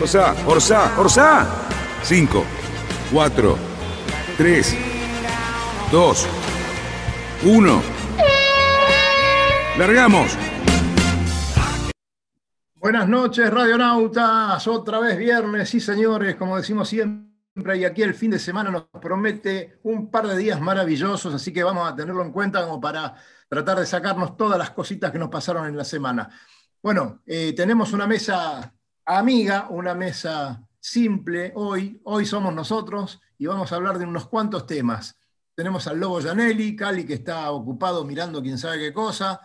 Orsa, Orsa, Orsa. 5, 4, 3, 2, 1. Largamos. Buenas noches, radionautas. Otra vez viernes, sí señores, como decimos siempre, y aquí el fin de semana nos promete un par de días maravillosos, así que vamos a tenerlo en cuenta como para tratar de sacarnos todas las cositas que nos pasaron en la semana. Bueno, eh, tenemos una mesa amiga, una mesa simple hoy. Hoy somos nosotros y vamos a hablar de unos cuantos temas. Tenemos al Lobo Janelli, Cali que está ocupado mirando quién sabe qué cosa,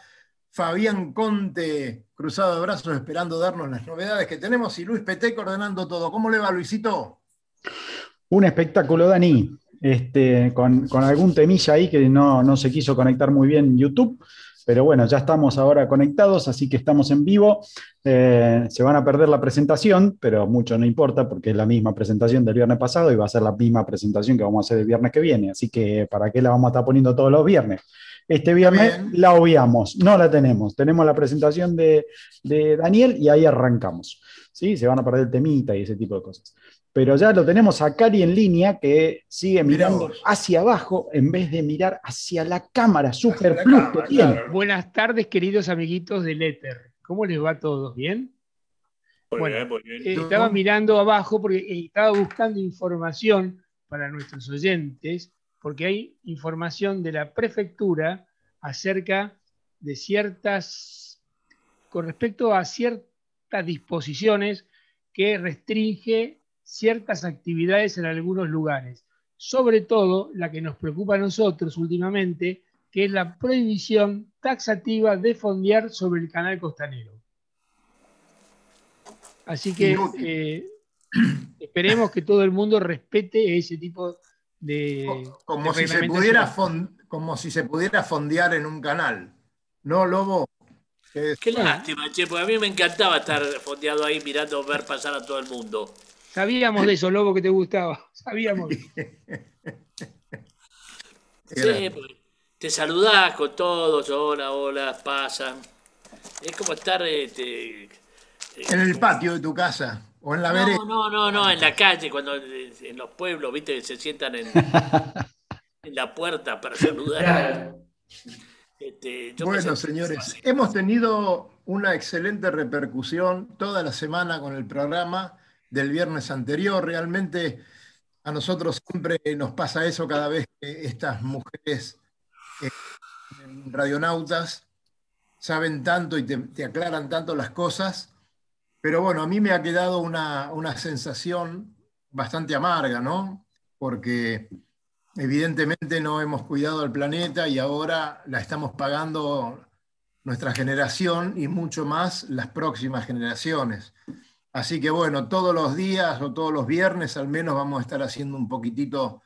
Fabián Conte cruzado de brazos esperando darnos las novedades que tenemos y Luis Peteco ordenando todo. ¿Cómo le va, Luisito? Un espectáculo, Dani, este, con, algún temilla ahí que no, no se quiso conectar muy bien YouTube, pero bueno, ya estamos ahora conectados, así que estamos en vivo. Eh, se van a perder la presentación, pero mucho no importa porque es la misma presentación del viernes pasado y va a ser la misma presentación que vamos a hacer el viernes que viene. Así que, ¿para qué la vamos a estar poniendo todos los viernes? Este viernes la obviamos, no la tenemos. Tenemos la presentación de, de Daniel y ahí arrancamos. ¿sí? Se van a perder el temita y ese tipo de cosas pero ya lo tenemos a Cari en línea que sigue mirando hacia abajo en vez de mirar hacia la cámara super plus que tiene. Buenas tardes, queridos amiguitos del Éter. ¿Cómo les va a todos? ¿Bien? bueno, eh, estaba mirando abajo porque eh, estaba buscando información para nuestros oyentes, porque hay información de la prefectura acerca de ciertas, con respecto a ciertas disposiciones que restringe ciertas actividades en algunos lugares, sobre todo la que nos preocupa a nosotros últimamente, que es la prohibición taxativa de fondear sobre el canal costanero. Así que eh, esperemos que todo el mundo respete ese tipo de... Como, si, se pudiera como si se pudiera fondear en un canal. ¿No, Lobo? Qué lástima, che, porque a mí me encantaba estar fondeado ahí mirando ver pasar a todo el mundo. Sabíamos de eso, Lobo, que te gustaba. Sabíamos. Sí, pues, te saludás con todos, hola, hola, pasan. Es como estar este, en el patio de tu casa o en la vereda. No, no, no, en la calle, cuando en los pueblos, viste, se sientan en, en la puerta para saludar. Este, bueno, señores, hemos tenido una excelente repercusión toda la semana con el programa del viernes anterior. Realmente a nosotros siempre nos pasa eso cada vez que estas mujeres eh, radionautas saben tanto y te, aclaran tanto las cosas. Pero bueno, a mí me ha quedado una, una sensación bastante amarga, ¿no? Porque evidentemente no hemos cuidado al planeta y ahora la estamos pagando nuestra generación y mucho más las próximas generaciones. Así que bueno, todos los días o todos los viernes al menos vamos a estar haciendo un poquitito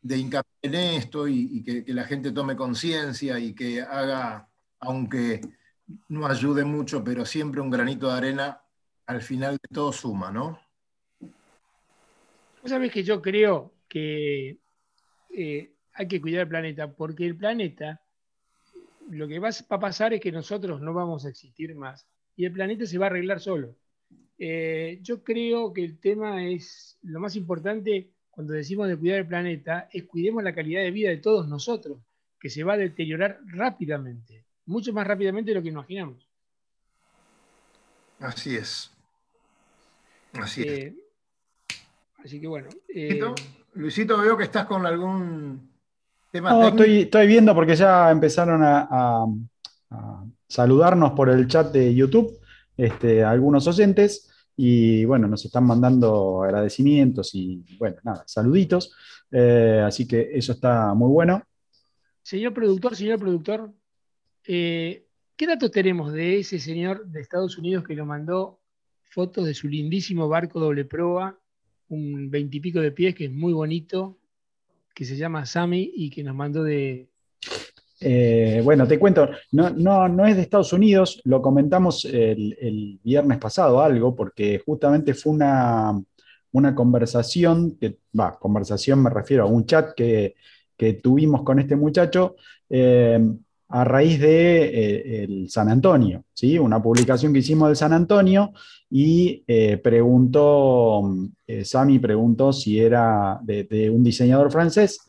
de hincapié en esto y, que, la gente tome conciencia y que haga, aunque no ayude mucho, pero siempre un granito de arena, al final de todo suma, ¿no? Vos sabés que yo creo que eh, hay que cuidar el planeta, porque el planeta, lo que va a pasar es que nosotros no vamos a existir más y el planeta se va a arreglar solo. Eh, yo creo que el tema es, lo más importante cuando decimos de cuidar el planeta, es cuidemos la calidad de vida de todos nosotros, que se va a deteriorar rápidamente, mucho más rápidamente de lo que imaginamos. Así es. Así es. Eh, así que bueno. Eh, Luisito, veo que estás con algún tema. No, estoy, estoy, viendo porque ya empezaron a, saludarnos por el chat de YouTube este, algunos oyentes. Y bueno, nos están mandando agradecimientos y bueno, nada, saluditos. Eh, así que eso está muy bueno. Señor productor, señor productor, eh, ¿qué datos tenemos de ese señor de Estados Unidos que lo mandó fotos de su lindísimo barco doble proa, un veintipico de pies que es muy bonito, que se llama Sami y que nos mandó de... Eh, bueno, te cuento, no, no, es de Estados Unidos, lo comentamos el, viernes pasado algo, porque justamente fue una, una conversación, que, conversación me refiero a un chat que, tuvimos con este muchacho, eh, a raíz de eh, el San Antonio, ¿sí? una publicación que hicimos del San Antonio y preguntó, Sami preguntó si era de, un diseñador francés,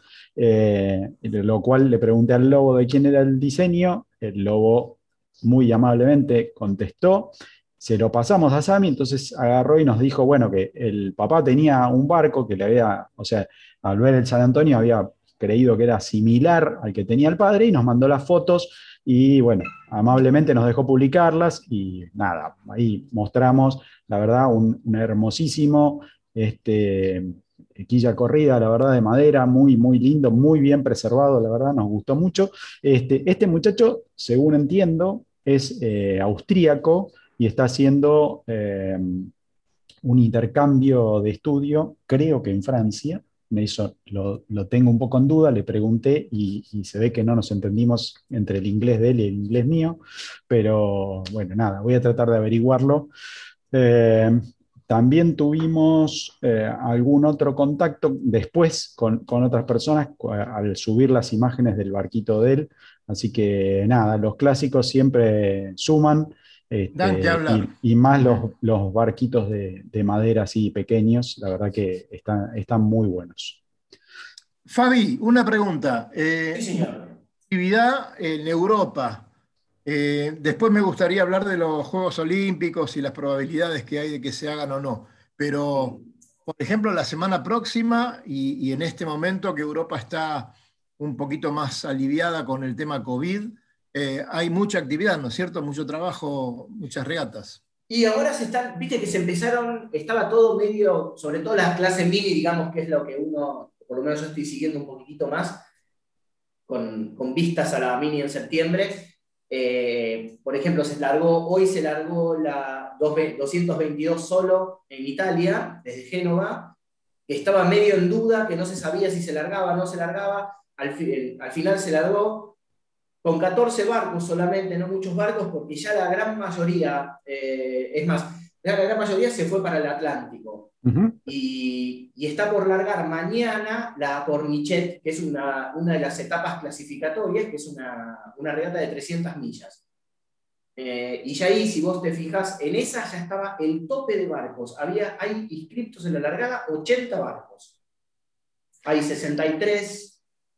lo cual le pregunté al lobo de quién era el diseño, el lobo muy amablemente contestó, se lo pasamos a Sami, entonces agarró y nos dijo, bueno, que el papá tenía un barco que le había, o sea, al ver el San Antonio había creído que era similar al que tenía el padre y nos mandó las fotos y bueno, amablemente nos dejó publicarlas y nada, ahí mostramos, la verdad, un, hermosísimo este, quilla corrida, la verdad, de madera, muy, muy lindo, muy bien preservado, la verdad, nos gustó mucho. Este, este muchacho, según entiendo, es eh, austríaco y está haciendo eh, un intercambio de estudio, creo que en Francia, me hizo, lo, tengo un poco en duda, le pregunté y, se ve que no nos entendimos entre el inglés de él y el inglés mío, pero bueno, nada, voy a tratar de averiguarlo. Eh, también tuvimos eh, algún otro contacto después con, con, otras personas al subir las imágenes del barquito de él, así que nada, los clásicos siempre suman. Este, y, más los, barquitos de, madera así pequeños, la verdad que están, están muy buenos. Fabi, una pregunta. Eh, Actividad en Europa. Eh, después me gustaría hablar de los Juegos Olímpicos y las probabilidades que hay de que se hagan o no. Pero, por ejemplo, la semana próxima y, en este momento que Europa está un poquito más aliviada con el tema COVID, eh, hay mucha actividad, ¿no es cierto? Mucho trabajo, muchas regatas. Y ahora se están, viste que se empezaron, estaba todo medio, sobre todo las clases mini, digamos que es lo que uno, por lo menos yo estoy siguiendo un poquitito más, con, con vistas a la mini en septiembre. Eh, por ejemplo, se largó, hoy se largó la 222 solo en Italia, desde Génova, que estaba medio en duda, que no se sabía si se largaba o no se largaba. Al, al final se largó, con 14 barcos solamente, no muchos barcos, porque ya la gran mayoría, eh, es más, la gran mayoría se fue para el Atlántico. y, está por largar mañana la Pornichet, que es una, una de las etapas clasificatorias, que es una, una regata de 300 millas. Eh, y ya ahí, si vos te fijas, en esa ya estaba el tope de barcos. Había, hay inscriptos en la largada 80 barcos. Hay 63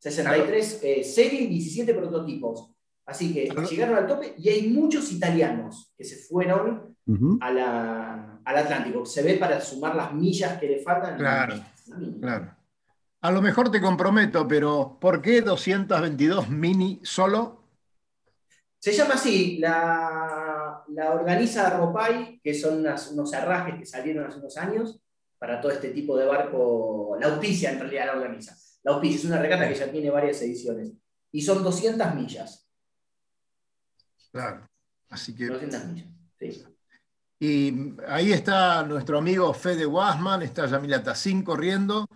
63 eh, series y 17 prototipos. Así que llegaron al tope y hay muchos italianos que se fueron al Atlántico. Se ve para sumar las millas que le faltan. Claro, claro. A lo mejor te comprometo, pero ¿por qué 222 mini solo? Se llama así, la, organiza Ropay, que son unos herrajes que salieron hace unos años para todo este tipo de barco. La auspicia en realidad la organiza. La Auspicia es una regata que ya tiene varias ediciones. Y son 200 millas. Claro. Así que. 200 millas. Sí. Y ahí está nuestro amigo Fede Wasman, está Yamila Tassin corriendo.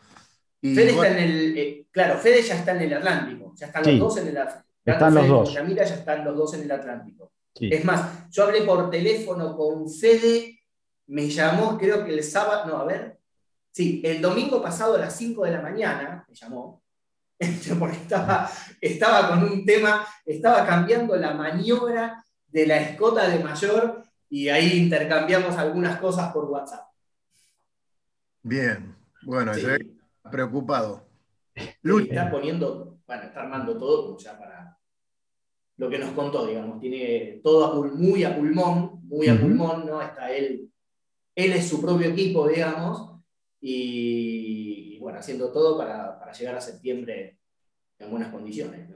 Fede está en el. Eh, claro, Fede ya está en el Atlántico. Ya están los dos en el Atlántico. Están los dos. Yamila ya están los dos en el Atlántico. Es más, yo hablé por teléfono con Fede, me llamó, creo que el sábado, no, a ver, Sí, el domingo pasado a las 5 de la mañana me llamó, porque estaba, estaba con un tema, estaba cambiando la maniobra de la escota de mayor y ahí intercambiamos algunas cosas por WhatsApp. Bien, bueno, estoy preocupado. Está poniendo, bueno, está armando todo ya para lo que nos contó, digamos. Tiene todo muy a pulmón, muy a pulmón, ¿no? Está él, él es su propio equipo, digamos, y, bueno, haciendo todo para, llegar a septiembre en buenas condiciones.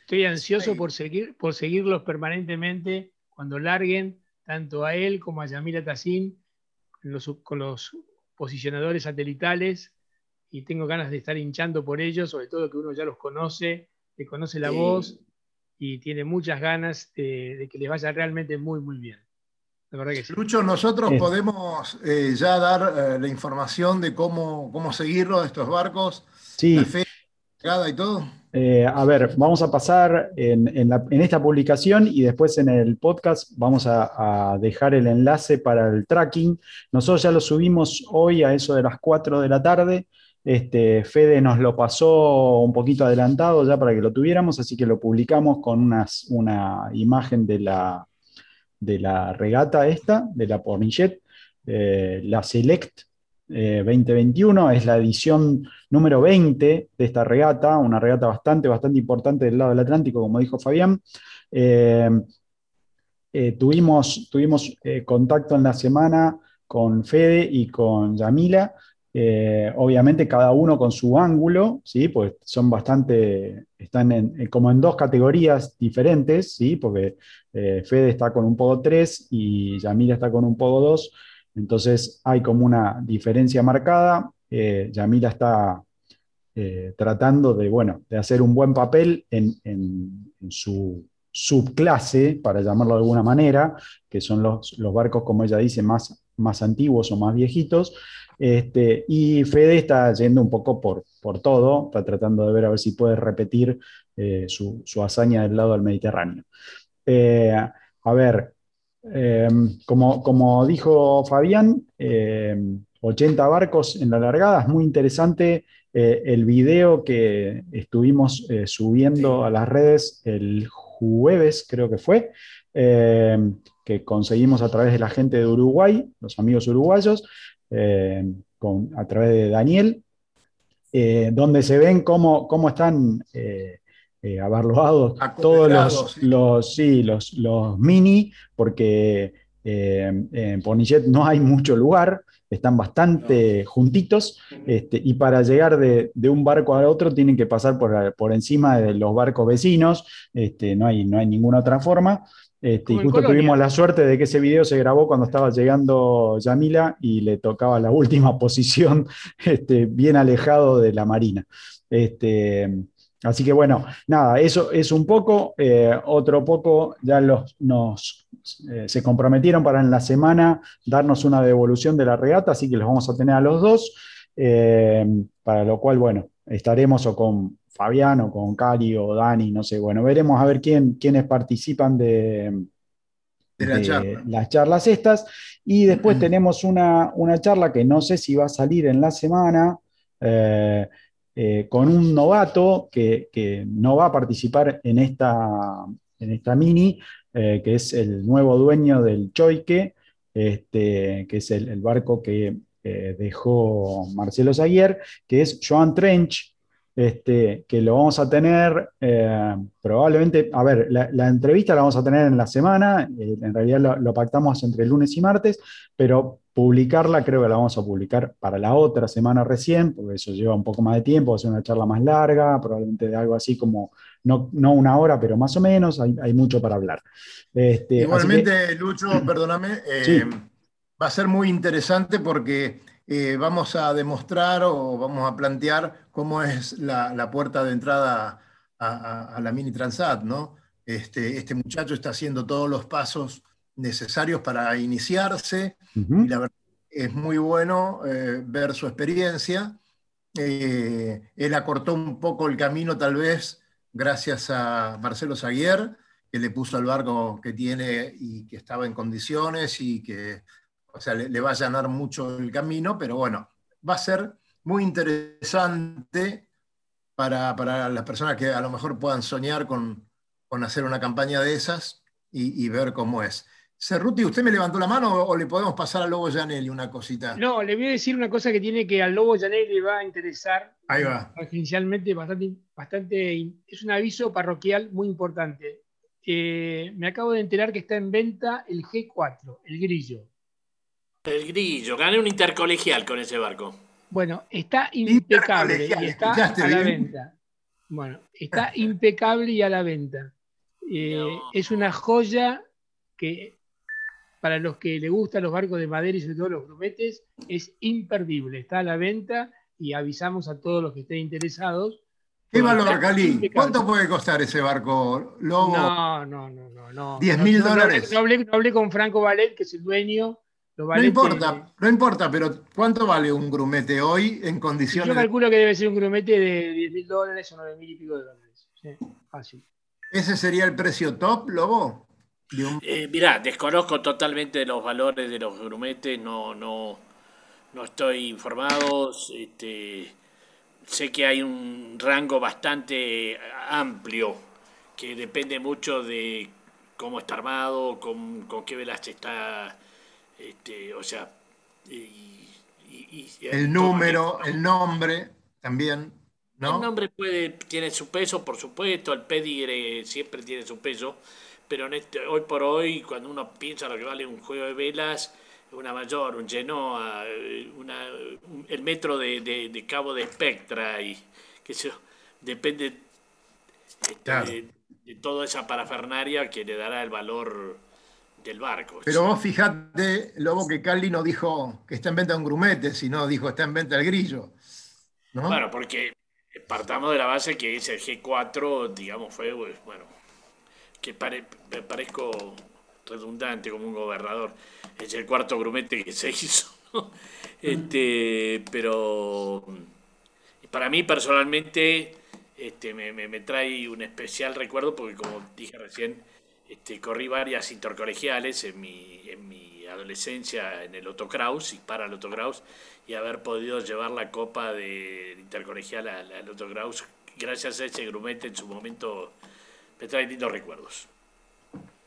Estoy ansioso por, seguir, por seguirlos permanentemente cuando larguen tanto a él como a Yamila Tassin con los posicionadores satelitales y tengo ganas de estar hinchando por ellos, sobre todo que uno ya los conoce, le conoce la voz y tiene muchas ganas de, de, que les vaya realmente muy, muy bien. Lucho, nosotros podemos eh, ya dar eh, la información de cómo, cómo seguirlo de estos barcos. Sí. La fe, y todo. Eh, a ver, vamos a pasar en, esta publicación y después en el podcast vamos a, dejar el enlace para el tracking. Nosotros ya lo subimos hoy a eso de las 4 de la tarde. Este, Fede nos lo pasó un poquito adelantado ya para que lo tuviéramos, así que lo publicamos con una imagen de la, regata esta, de la Pornichet, eh, la Select 2021, eh, es la edición número 20 de esta regata, una regata bastante, bastante importante del lado del Atlántico, como dijo Fabián. Eh, tuvimos tuvimos contacto en la semana con Fede y con Yamila, obviamente cada uno con su ángulo, ¿sí? pues son bastante, están como en dos categorías diferentes, ¿sí? porque Fede está con un podo 3 y Yamila está con un podo 2. Entonces hay como una diferencia marcada. Eh, Yamila está eh, tratando de, bueno, de hacer un buen papel en, su subclase, para llamarlo de alguna manera, que son los, barcos, como ella dice, más, más antiguos o más viejitos. Este, y Fede está yendo un poco por, por todo, está tratando de ver a ver si puede repetir eh, su, su, hazaña del lado del Mediterráneo. a ver, Em, como, dijo Fabián, 80 em, barcos en la largada, es muy interesante eh, el video que estuvimos eh, subiendo a las redes el jueves, creo que fue, que conseguimos a través de la gente de Uruguay, los amigos uruguayos, a través de Daniel, eh, donde se ven cómo, cómo están eh, todos los, los, sí, los, los, mini, porque eh, en Ponichet no hay mucho lugar, están bastante juntitos, este, y para llegar de, un barco al otro tienen que pasar por, por encima de los barcos vecinos, este, no, hay, no hay ninguna otra forma. Este, y justo tuvimos la suerte de que ese video se grabó cuando estaba llegando Yamila y le tocaba la última posición, este, bien alejado de la marina. Este, Así que bueno, nada, eso es un poco, eh, otro poco, ya los, nos, eh, se comprometieron para en la semana darnos una devolución de la regata, así que los vamos a tener a los dos, eh, para lo cual, bueno, estaremos o con Fabián o con Cali o Dani, no sé, bueno, veremos a ver quién, quiénes participan de, las charlas estas, y después tenemos una, una, charla que no sé si va a salir en la semana. Eh, con un novato que, no va a participar en esta, en esta mini, eh, que es el nuevo dueño del Choique, este, que es el, barco que eh, dejó Marcelo Zaguier, que es Joan Trench, este, que lo vamos a tener probablemente, a ver, la, entrevista la vamos a tener en la semana, en realidad lo, lo, pactamos entre lunes y martes, pero Publicarla creo que la vamos a publicar para la otra semana recién, porque eso lleva un poco más de tiempo, va a ser una charla más larga, probablemente de algo así como, no, no una hora, pero más o menos, hay, hay mucho para hablar. Este, Igualmente, Lucho, perdóname, eh, va a ser muy interesante porque eh, vamos a demostrar o vamos a plantear cómo es la, la puerta de entrada a, a, la Mini Transat, ¿no? Este, este muchacho está haciendo todos los pasos necesarios para iniciarse. Y la verdad es muy bueno eh, ver su experiencia. Eh, él acortó un poco el camino, tal vez, gracias a Marcelo Zaguier, que le puso el barco que tiene y que estaba en condiciones y que o sea, le, va a allanar mucho el camino, pero bueno, va a ser muy interesante para, las personas que a lo mejor puedan soñar con, hacer una campaña de esas y ver cómo es. Cerruti, ¿usted me levantó la mano o le podemos pasar al Lobo Janelli una cosita? No, le voy a decir una cosa que tiene que al Lobo Janelli le va a interesar. Ahí va. Inicialmente bastante, bastante, es un aviso parroquial muy importante. Eh, me acabo de enterar que está en venta el G4, el grillo. El grillo, gané un intercolegial con ese barco. Bueno, está impecable y está a la venta. Bueno, está impecable y a la venta. Eh, es una joya que para los que le gustan los barcos de madera y sobre todo los grumetes, es imperdible. Está a la venta y avisamos a todos los que estén interesados ¿Qué valor, Cali? ¿Cuánto puede costar ese barco, Lobo? No, no, no, no. ¿10 mil dólares? No, hablé, con Franco Valet, que es el dueño. no importa, no importa, pero ¿cuánto vale un grumete hoy en condiciones? Yo calculo que debe ser un grumete de 10 mil dólares o 9 mil y pico de dólares. Sí, fácil. ¿Ese sería el precio top, Lobo? Eh, mirá, desconozco totalmente los valores de los grumetes, no, no, no estoy informado. Este, sé que hay un rango bastante amplio que depende mucho de cómo está armado, con, qué velas está, este, o sea, el número, el nombre también. ¿No? El nombre puede, tiene su peso, por supuesto, el pedigre siempre tiene su peso, pero en este, hoy por hoy, cuando uno piensa lo que vale un juego de velas, una mayor, un Genoa, una, el metro de, Cabo de Spectra, y que se, depende este, de, toda esa parafernaria que le dará el valor del barco. Pero vos fijate, Lobo, que Cali no dijo que está en venta un grumete, sino dijo está en venta el grillo. ¿no? Bueno, porque partamos de la base que ese G4, digamos, fue, bueno, que me parezco redundante como un gobernador. Es el cuarto grumete que se hizo. este, pero para mí personalmente este, me, me, trae un especial recuerdo porque como dije recién, este, corrí varias intercolegiales en mi, en mi adolescencia en el Otto Kraus y para el Otto Kraus y haber podido llevar la copa de intercolegial al, Otto Kraus gracias a ese grumete en su momento me trae lindos recuerdos.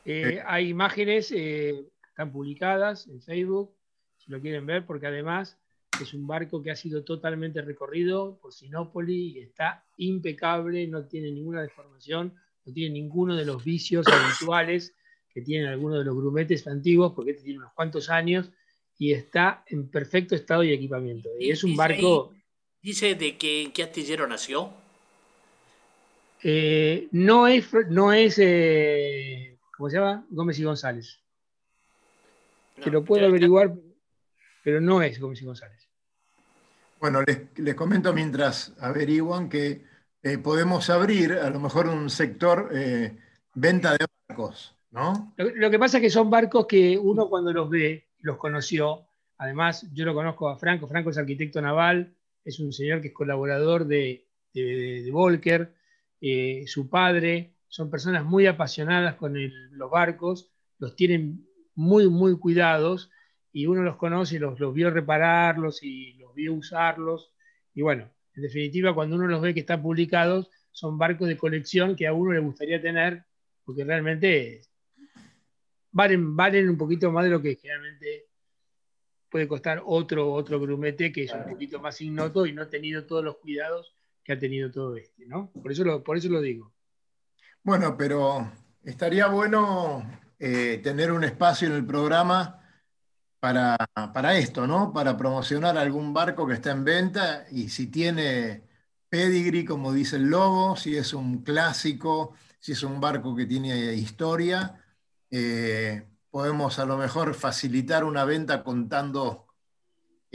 Eh, hay imágenes, eh, están publicadas en Facebook, si lo quieren ver, porque además es un barco que ha sido totalmente recorrido por Sinópoli y está impecable, no tiene ninguna deformación, no tiene ninguno de los vicios habituales que tienen algunos de los grumetes antiguos, porque este tiene unos cuantos años y está en perfecto estado y equipamiento. Y es un barco... ¿Dice de qué, qué astillero nació? Eh, no es, no es ¿cómo se llama? Gómez y González. que lo puedo averiguar, pero no es Gómez y González. Bueno, les, comento mientras averiguan que eh, podemos abrir a lo mejor un sector eh, venta de barcos, ¿no? Lo, que pasa es que son barcos que uno cuando los ve, los conoció. Además, yo lo conozco a Franco. Franco es arquitecto naval, es un señor que es colaborador de, de, Volker. Eh, su padre son personas muy apasionadas con los barcos, los tienen muy, muy cuidados y uno los conoce y los, vio repararlos y los vio usarlos. Y bueno, en definitiva, cuando uno los ve que están publicados, son barcos de colección que a uno le gustaría tener porque realmente valen, valen un poquito más de lo que generalmente puede costar otro, otro grumete que es un poquito más ignoto y no ha tenido todos los cuidados que ha tenido todo este, ¿no? Por eso por eso lo digo. Bueno, pero estaría bueno eh, tener un espacio en el programa para, esto, ¿no? Para promocionar algún barco que está en venta y si tiene pedigree, como dice el logo, si es un clásico, si es un barco que tiene historia, eh, podemos a lo mejor facilitar una venta contando,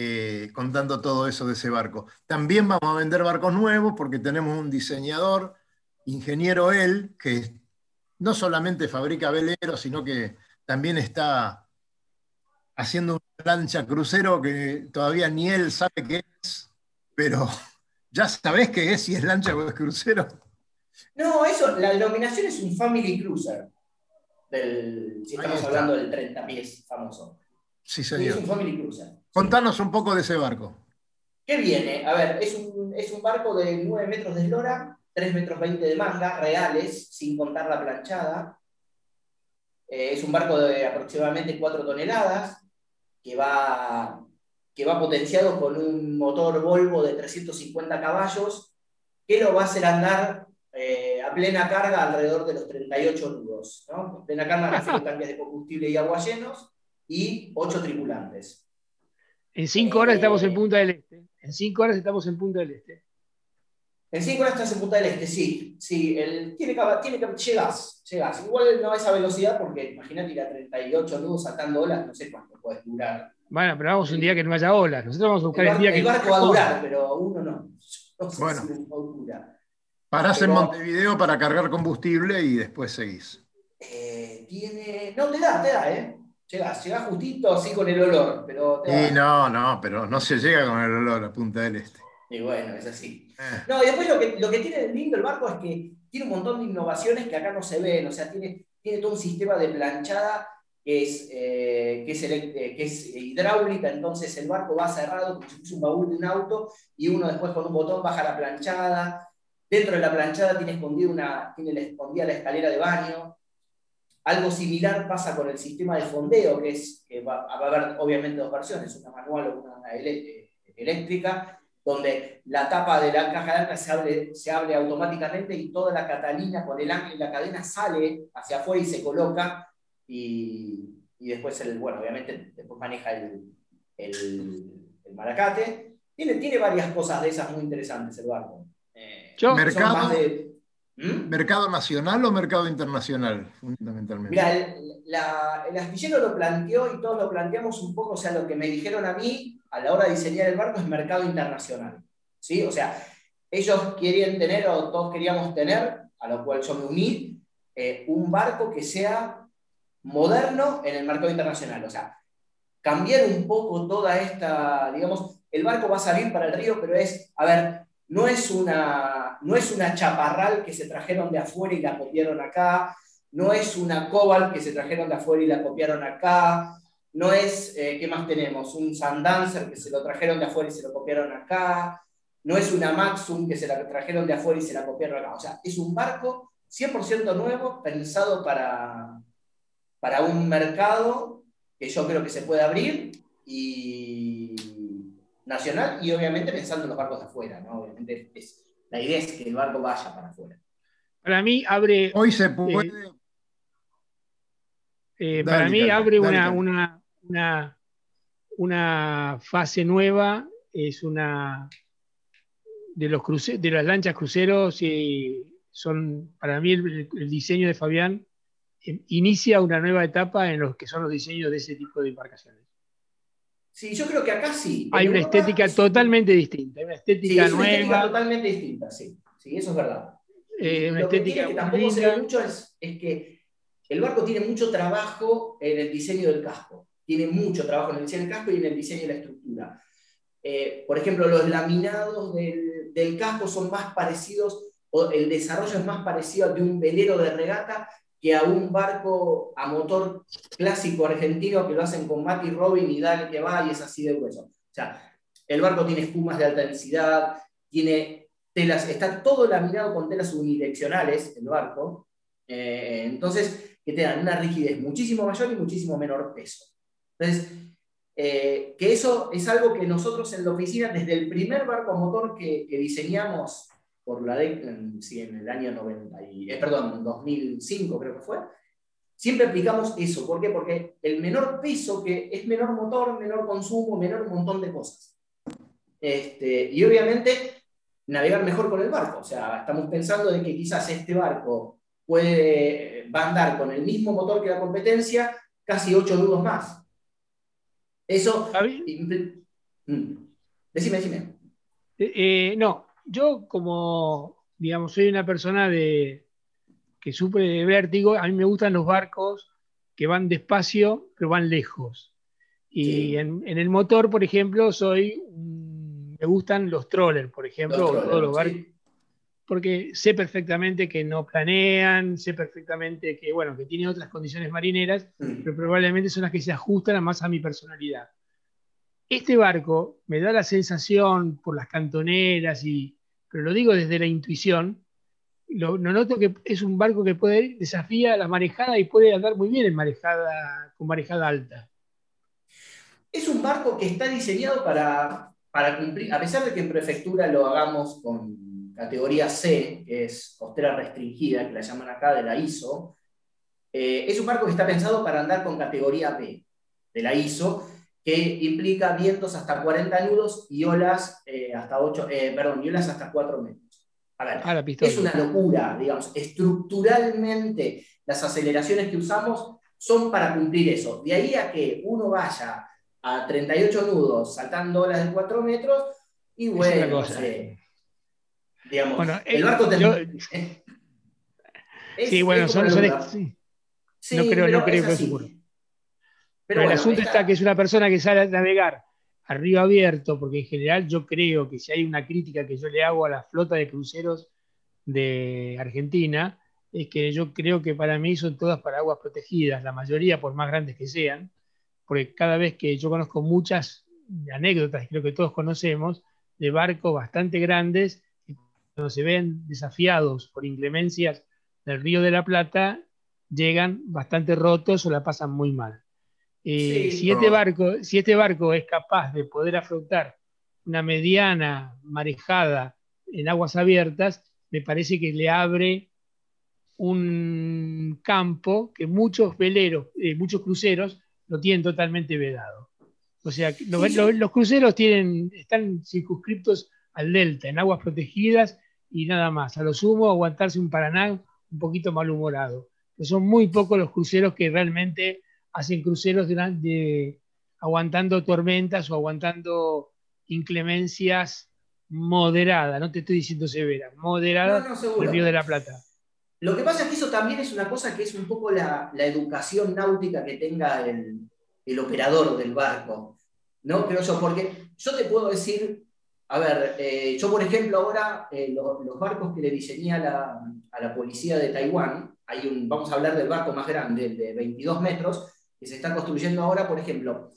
eh, contando todo eso de ese barco. También vamos a vender barcos nuevos porque tenemos un diseñador ingeniero él, que no solamente fabrica veleros, sino que también está haciendo una lancha crucero que todavía ni él sabe qué es, pero ya sabés qué es, si es lancha o es crucero. No, eso, la denominación es un Family Cruiser, si estamos hablando del 30 pies famoso. Sí, señor. Es un Family Cruiser. Contanos un poco de ese barco. ¿Qué viene? A ver, es un, es un barco de 9 metros de eslora, 3 metros 20 de manga, reales, sin contar la planchada. Eh, es un barco de aproximadamente 4 toneladas, que va, que va potenciado con un motor Volvo de 350 caballos, que lo va a hacer andar eh, a plena carga alrededor de los 38 nudos. ¿no? plena carga con tanques de combustible y agua llenos y 8 tripulantes. En 5 horas estamos en eh, Punta del Este. En 5 horas estamos en Punta del Este. En 5 horas estás en Punta del Este, sí. sí el, tiene, tiene que, llegas, llegas. Igual no a esa velocidad porque imagínate ir a 38 nudos saltando olas, no sé cuánto puedes durar. Bueno, pero vamos un día que no haya olas. Nosotros vamos a buscar el, día que. El barco va a durar, pero uno no. no sé bueno. Si Parás en Montevideo para cargar combustible y después seguís. Eh, tiene. No, te da, te da, ¿eh? Llegás, llegás justito así con el olor, pero. Te no, no, pero no se llega con el olor a Punta del Este. Y bueno, es así. Eh. No, y después lo que, lo que tiene lindo el barco es que tiene un montón de innovaciones que acá no se ven. O sea, tiene, tiene todo un sistema de planchada que es, eh, que, es eh, que es hidráulica, entonces el barco va cerrado como si fuese un baúl de un auto y uno después con un botón baja la planchada. Dentro de la planchada tiene, escondido una, tiene escondida la escalera de baño. Algo similar pasa con el sistema de fondeo, que es que va, va a haber obviamente dos versiones, una manual o una eléctrica donde la tapa de la caja de ancla se abre, se abre automáticamente y toda la catalina con el ancla y la cadena sale hacia afuera y se coloca y, y después, el, bueno, obviamente después maneja el, el, el, maracate. Tiene, tiene varias cosas de esas muy interesantes el barco. Eh, mercado, ¿Mm? ¿Mercado nacional o mercado internacional, fundamentalmente? Mira, el, el astillero lo planteó y todos lo planteamos un poco, o sea, lo que me dijeron a mí a la hora de diseñar el barco es mercado internacional. ¿sí? O sea, ellos querían tener, o todos queríamos tener, a lo cual yo me uní, eh, un barco que sea moderno en el mercado internacional. O sea, cambiar un poco toda esta, digamos, el barco va a salir para el río, pero es, a ver, no es una, no es una chaparral que se trajeron de afuera y la copiaron acá, no es una cobalt que se trajeron de afuera y la copiaron acá, no es, eh, ¿qué más tenemos? Un Sandancer que se lo trajeron de afuera y se lo copiaron acá, no es una Maxum que se la trajeron de afuera y se la copiaron acá, o sea, es un barco 100% nuevo, pensado para, para un mercado que yo creo que se puede abrir y nacional y obviamente pensando en los barcos de afuera, ¿no? Obviamente la idea es que el barco vaya para afuera. Para mí abre... Hoy se puede... Eh, eh, para mí abre una, una, una fase nueva, es una de los cruce, de las lanchas cruceros y son para mí el, diseño de Fabián eh, inicia una nueva etapa en los que son los diseños de ese tipo de embarcaciones. Sí, yo creo que acá sí. Hay una estética totalmente distinta, una estética sí, nueva. Una estética totalmente distinta, sí. Sí, eso es verdad. Eh, una estética que, tampoco se ve mucho es, es que el barco tiene mucho trabajo en el diseño del casco tiene mucho trabajo en el diseño del casco y en el diseño de la estructura. Eh, por ejemplo, los laminados del, del, casco son más parecidos, o el desarrollo es más parecido a de un velero de regata que a un barco a motor clásico argentino que lo hacen con Mati Robin y dale que va y es así de hueso. O sea, el barco tiene espumas de alta densidad, tiene telas, está todo laminado con telas unidireccionales, el barco, eh, entonces que te dan una rigidez muchísimo mayor y muchísimo menor peso. Entonces, eh, que eso es algo que nosotros en la oficina, desde el primer barco a motor que, diseñamos por la en, en el año 90 y, eh, perdón, 2005 creo que fue, siempre aplicamos eso. ¿Por qué? Porque el menor peso, que es menor motor, menor consumo, menor un montón de cosas. Este, y obviamente navegar mejor con el barco. O sea, estamos pensando de que quizás este barco puede, va a andar con el mismo motor que la competencia, casi 8 nudos más. Eso. Mm. Decime, decime. Eh, eh, no, yo como, digamos, soy una persona de, que sufre de vértigo, a mí me gustan los barcos que van despacio, pero van lejos. Y en, el motor, por ejemplo, soy, me gustan los trollers, por ejemplo, todos los barcos porque sé perfectamente que no planean, sé perfectamente que, bueno, que tienen otras condiciones marineras, mm. pero probablemente son las que se ajustan más a mi personalidad. Este barco me da la sensación por las cantoneras, y, pero lo digo desde la intuición, lo, noto que es un barco que puede desafía la marejada y puede andar muy bien en marejada, con marejada alta. Es un barco que está diseñado para, para cumplir, a pesar de que en prefectura lo hagamos con categoría C, que es costera restringida, que la llaman acá de la ISO, eh, es un barco que está pensado para andar con categoría B de la ISO, que implica vientos hasta 40 nudos y olas, eh, hasta, 8, eh, perdón, y olas hasta 4 metros. A ver, ah, es una locura, digamos, estructuralmente las aceleraciones que usamos son para cumplir eso. De ahí a que uno vaya a 38 nudos saltando olas de 4 metros, y bueno, Digamos, el barco sí, bueno, son, son no creo, no creo que seguro. Pero, el asunto está que es una persona que sale a navegar a río abierto, porque en general yo creo que si hay una crítica que yo le hago a la flota de cruceros de Argentina, es que yo creo que para mí son todas para aguas protegidas, la mayoría por más grandes que sean, porque cada vez que yo conozco muchas anécdotas, creo que todos conocemos, de barcos bastante grandes, cuando se ven desafiados por inclemencias del Río de la Plata, llegan bastante rotos o la pasan muy mal. Eh, si, este barco, si este barco es capaz de poder afrontar una mediana marejada en aguas abiertas, me parece que le abre un campo que muchos veleros, eh, muchos cruceros lo tienen totalmente vedado. O sea, los cruceros tienen, están circunscriptos al delta, en aguas protegidas y nada más. A lo sumo, aguantarse un Paraná un poquito malhumorado. Pero son muy pocos los cruceros que realmente hacen cruceros de, aguantando tormentas o aguantando inclemencias moderadas, no te estoy diciendo severas, moderadas no, el Río de la Plata. Lo que pasa es que eso también es una cosa que es un poco la, educación náutica que tenga el, operador del barco, ¿no? Creo yo, porque yo te puedo decir, a ver, eh, yo por ejemplo ahora, eh, los barcos que le diseñé a la, policía de Taiwán, hay un, vamos a hablar del barco más grande, el de 22 metros, que se está construyendo ahora, por ejemplo,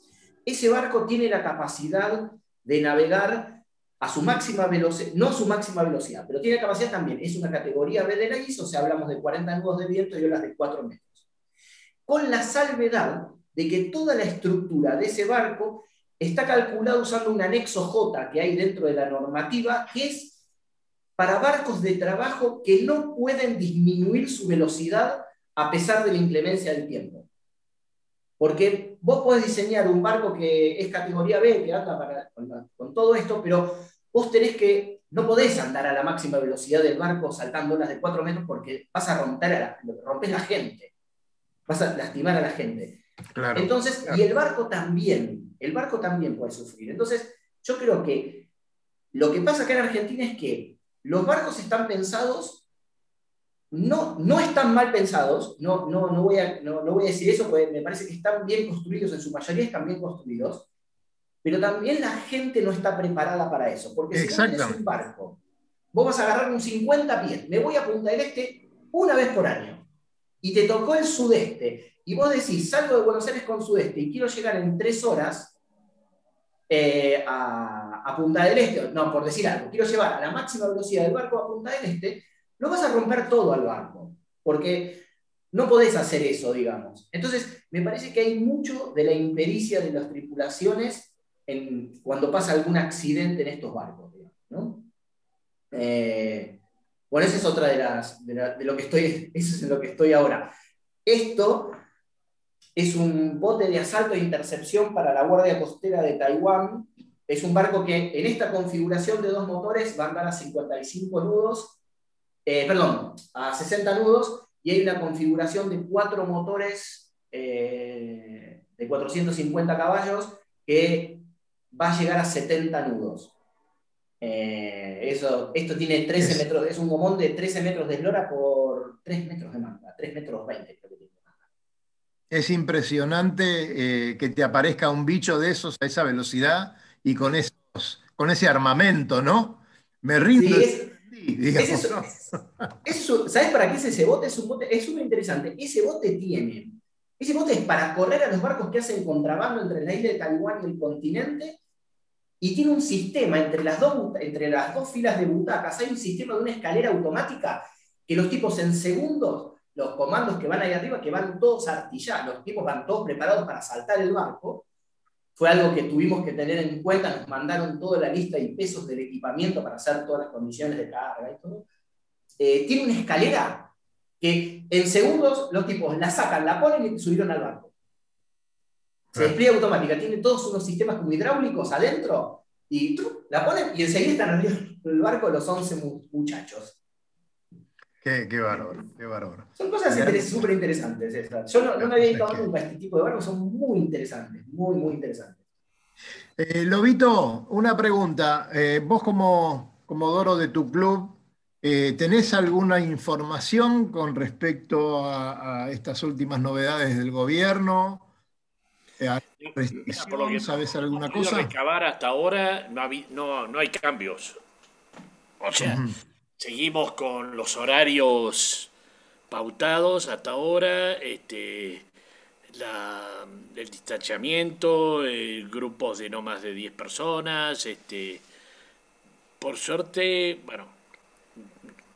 ese barco tiene la capacidad de navegar a su máxima velocidad, no a su máxima velocidad, pero tiene capacidad también, es una categoría B de la ISO, o sea, hablamos de 40 nudos de viento y olas de 4 metros. Con la salvedad de que toda la estructura de ese barco está calculada usando un anexo J que hay dentro de la normativa, que es para barcos de trabajo que no pueden disminuir su velocidad a pesar de la inclemencia del tiempo. Porque vos podés diseñar un barco que es categoría B, que anda con, todo esto, pero vos tenés que, no podés andar a la máxima velocidad del barco saltando las de 4 metros porque vas a romper a la, rompes la gente, vas a lastimar a la gente. Entonces, y el barco también, el barco también puede sufrir. Entonces, yo creo que lo que pasa acá en Argentina es que los barcos están pensados no, no están mal pensados, no, no, no, voy a, no, voy a decir eso, porque me parece que están bien construidos, en su mayoría están bien construidos, pero también la gente no está preparada para eso, porque si tienes un barco, vos vas a agarrar un 50 pies, me voy a Punta del Este una vez por año, y te tocó el sudeste, y vos decís, salgo de Buenos Aires con sudeste y quiero llegar en tres horas eh, a, a Punta del Este, no, por decir algo, quiero llevar a la máxima velocidad del barco a Punta del Este, no vas a romper todo al barco, porque no podés hacer eso, digamos. Entonces, me parece que hay mucho de la impericia de las tripulaciones en, cuando pasa algún accidente en estos barcos. ¿no? Eh, bueno, esa es otra de las de, lo que estoy, eso es en lo que estoy ahora. Esto es un bote de asalto e intercepción para la Guardia Costera de Taiwán. Es un barco que en esta configuración de dos motores va a andar a 55 nudos eh, perdón, a 60 nudos y hay una configuración de cuatro motores eh, de 450 caballos que va a llegar a 70 nudos. Eh, eso, esto tiene 13 metros, es un gomón de 13 metros de eslora por 3 metros de manga, 3 metros 20 creo que tiene Es impresionante que te aparezca un bicho de esos a esa velocidad y con, esos, con ese armamento, ¿no? Me rindo. ¿Sabes para qué es ese bote? Es un bote, es súper interesante. Ese bote tiene, ese bote es para correr a los barcos que hacen contrabando entre la isla de Taiwán y el continente, y tiene un sistema entre las dos, entre las dos filas de butacas, hay un sistema de una escalera automática que los tipos en segundos, los comandos que van ahí arriba, que van todos artillados, los tipos van todos preparados para saltar el barco, fue algo que tuvimos que tener en cuenta, nos mandaron toda la lista y pesos del equipamiento para hacer todas las condiciones de carga y todo. Eh, tiene una escalera que en segundos los tipos la sacan, la ponen y subieron al barco. Se despliega automática, tiene todos unos sistemas como hidráulicos adentro y la ponen y enseguida están arriba del barco los 11 muchachos. Qué, qué bárbaro, qué bárbaro. Son cosas súper interesantes estas. Yo no, me había dedicado nunca a este tipo de barcos, son muy interesantes, muy, muy interesantes. Eh, Lobito, una pregunta. Eh, vos como, como Doro de tu club, Eh, ¿Tenés alguna información con respecto a, estas últimas novedades del gobierno? Eh, ¿Sabes alguna cosa? recabar hasta ahora no, no, hay cambios. O sea, seguimos con los horarios pautados hasta ahora. Este, el distanciamiento, grupos de no más de 10 personas. Este, por suerte, bueno,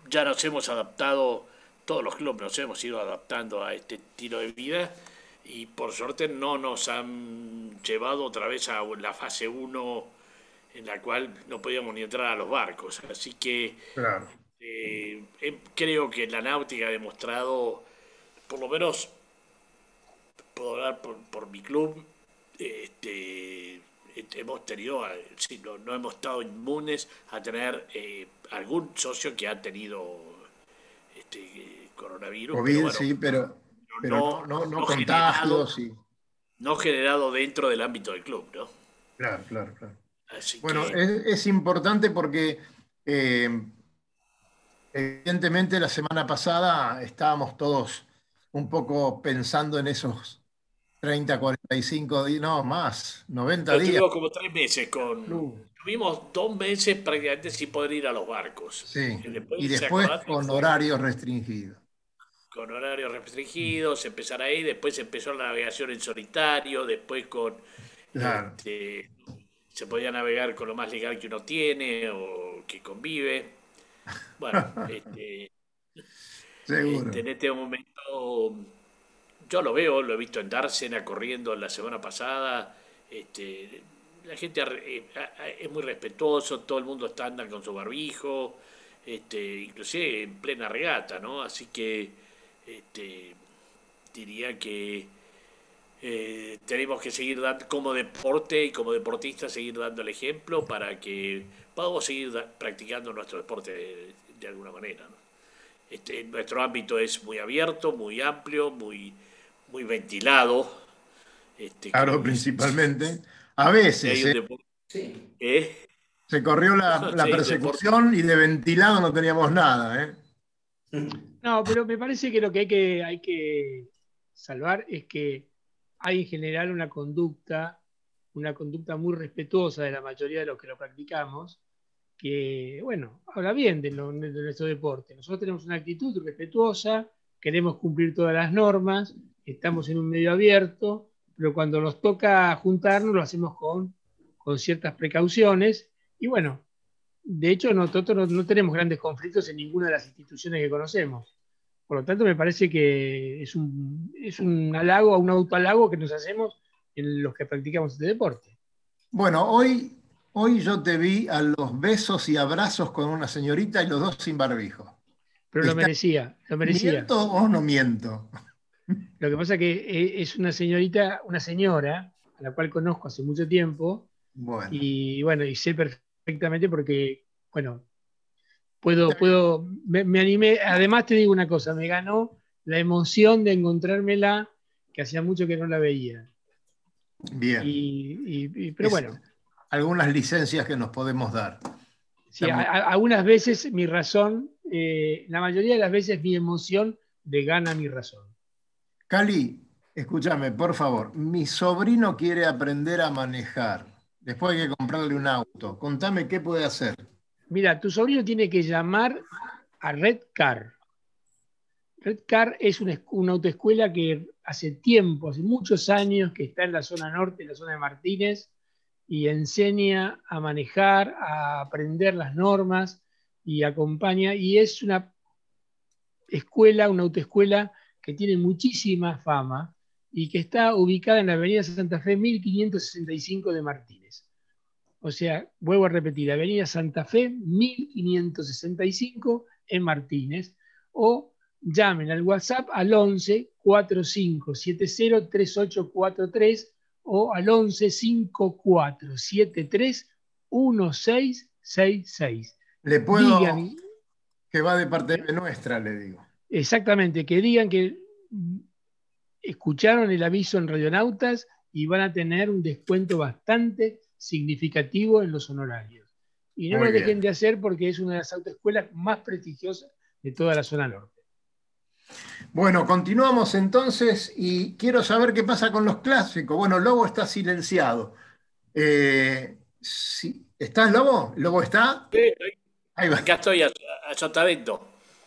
ya nos hemos adaptado, todos los clubes nos hemos ido adaptando a este estilo de vida y por suerte no nos han llevado otra vez a la fase 1 en la cual no podíamos ni entrar a los barcos. Así que eh, em, creo que la náutica ha demostrado, por lo menos puedo hablar por, mi club, este, hemos tenido, no, hemos estado inmunes a tener eh, algún socio que ha tenido este, coronavirus. COVID, sí, pero, no, no, contagios. No generado dentro del ámbito del club, ¿no? Claro, claro, claro. Bueno, es, importante porque eh, evidentemente la semana pasada estábamos todos un poco pensando en esos 30, 45 días, no, más, 90 días. Tuvimos como tres meses con... Tuvimos dos meses prácticamente sin poder ir a los barcos. Sí, y después, con horarios restringidos. Con horarios restringidos, empezar ahí, después empezó la navegación en solitario, después con... Este, se podía navegar con lo más legal que uno tiene o que convive. Bueno, este, este en este momento yo lo veo, lo he visto en Dársena corriendo la semana pasada. Este, la gente eh, es muy respetuoso, todo el mundo está andando con su barbijo, este, inclusive en plena regata, ¿no? Así que este, diría que eh, tenemos que seguir dando, como deporte y como deportista, seguir dando el ejemplo para que podamos seguir practicando nuestro deporte de, alguna manera. Este, nuestro ámbito es muy abierto, muy amplio, muy muy ventilado. Este, claro, principalmente. A veces. ¿eh? ¿Eh? Se corrió la, persecución y de ventilado no teníamos nada. ¿eh? No, pero me parece que lo que hay, que hay que salvar es que hay en general una conducta, una conducta muy respetuosa de la mayoría de los que lo practicamos, que, bueno, habla bien de, de nuestro deporte. Nosotros tenemos una actitud respetuosa, queremos cumplir todas las normas, estamos en un medio abierto, pero cuando nos toca juntarnos lo hacemos con, con ciertas precauciones. Y bueno, de hecho nosotros no, tenemos grandes conflictos en ninguna de las instituciones que conocemos. Por lo tanto, me parece que es un, es un halago, un autohalago que nos hacemos en los que practicamos este deporte. Bueno, hoy, hoy yo te vi a los besos y abrazos con una señorita y los dos sin barbijo. Pero lo merecía, lo merecía. ¿Miento o no miento? Lo que pasa es que eh, es una señorita, una señora, a la cual conozco hace mucho tiempo. Y bueno, y sé perfectamente porque, bueno, puedo, puedo, me, animé, además te digo una cosa, me ganó la emoción de encontrármela, que hacía mucho que no la veía. Bien. Y, pero bueno. Algunas licencias que nos podemos dar. Sí, algunas veces mi razón, eh, la mayoría de las veces mi emoción de gana mi razón. Cali, escúchame, por favor. Mi sobrino quiere aprender a manejar. Después hay que comprarle un auto. Contame qué puede hacer. Mira, tu sobrino tiene que llamar a Red Car. Red Car es una, autoescuela que hace tiempo, hace muchos años, que está en la zona norte, en la zona de Martínez, y enseña a manejar, a aprender las normas y acompaña. Y es una escuela, una autoescuela que tiene muchísima fama y que está ubicada en la Avenida Santa Fe 1565 de Martínez. O sea, vuelvo a repetir, Avenida Santa Fe 1565 en Martínez o llamen al WhatsApp al 11 4570 3843 o al 11 5473 1666. Le puedo que va de parte de nuestra, le digo. Exactamente, que digan que escucharon el aviso en Radionautas y van a tener un descuento bastante significativo en los honorarios. y no lo dejen de hacer porque es una de las autoescuelas más prestigiosas de toda la zona norte. Bueno, continuamos entonces y quiero saber qué pasa con los clásicos. Bueno, Lobo está silenciado. Eh, ¿Estás, Lobo? ¿Lobo está? Sí, Ahí va. Acá estoy a,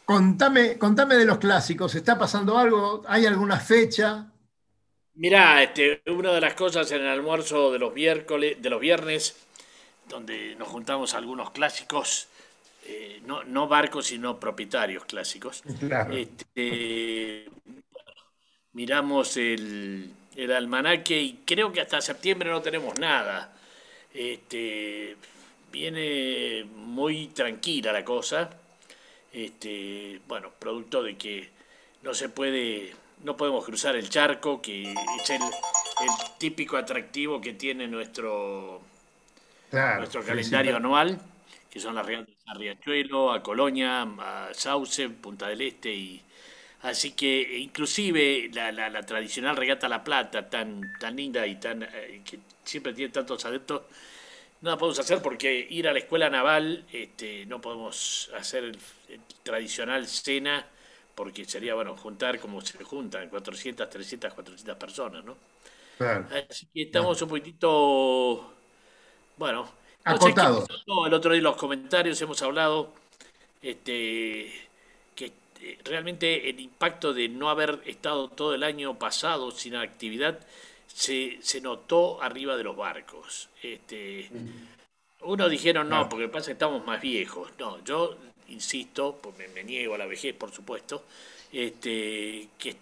Contame, contame de los clásicos. ¿Está pasando algo? ¿Hay alguna fecha? Mirá, este, una de las cosas en el almuerzo de los, miércoles, de los viernes, donde nos juntamos algunos clásicos, eh, no, barcos, sino propietarios clásicos. Este, miramos el, almanaque y creo que hasta septiembre no tenemos nada. Este, viene muy tranquila la cosa. Este, bueno, producto de que no se puede no podemos cruzar el charco, que es el, típico atractivo que tiene nuestro, nuestro calendario anual, que son las regatas a Riachuelo, a Colonia, a Sauce, Punta del Este y así que inclusive la, la, tradicional regata La Plata, tan, tan linda y tan eh, que siempre tiene tantos adeptos, no la podemos hacer porque ir a la escuela naval este, no podemos hacer el tradicional cena porque sería, bueno, juntar como se juntan, 400, 300, 400 personas, ¿no? Así que estamos un poquitito, bueno, acotado. el otro día en los comentarios hemos hablado este, que eh, realmente el impacto de no haber estado todo el año pasado sin actividad se, se notó arriba de los barcos. Este, uno dijeron no, porque pasa que estamos más viejos. No, yo insisto, pues me, niego a la vejez, por supuesto, este, que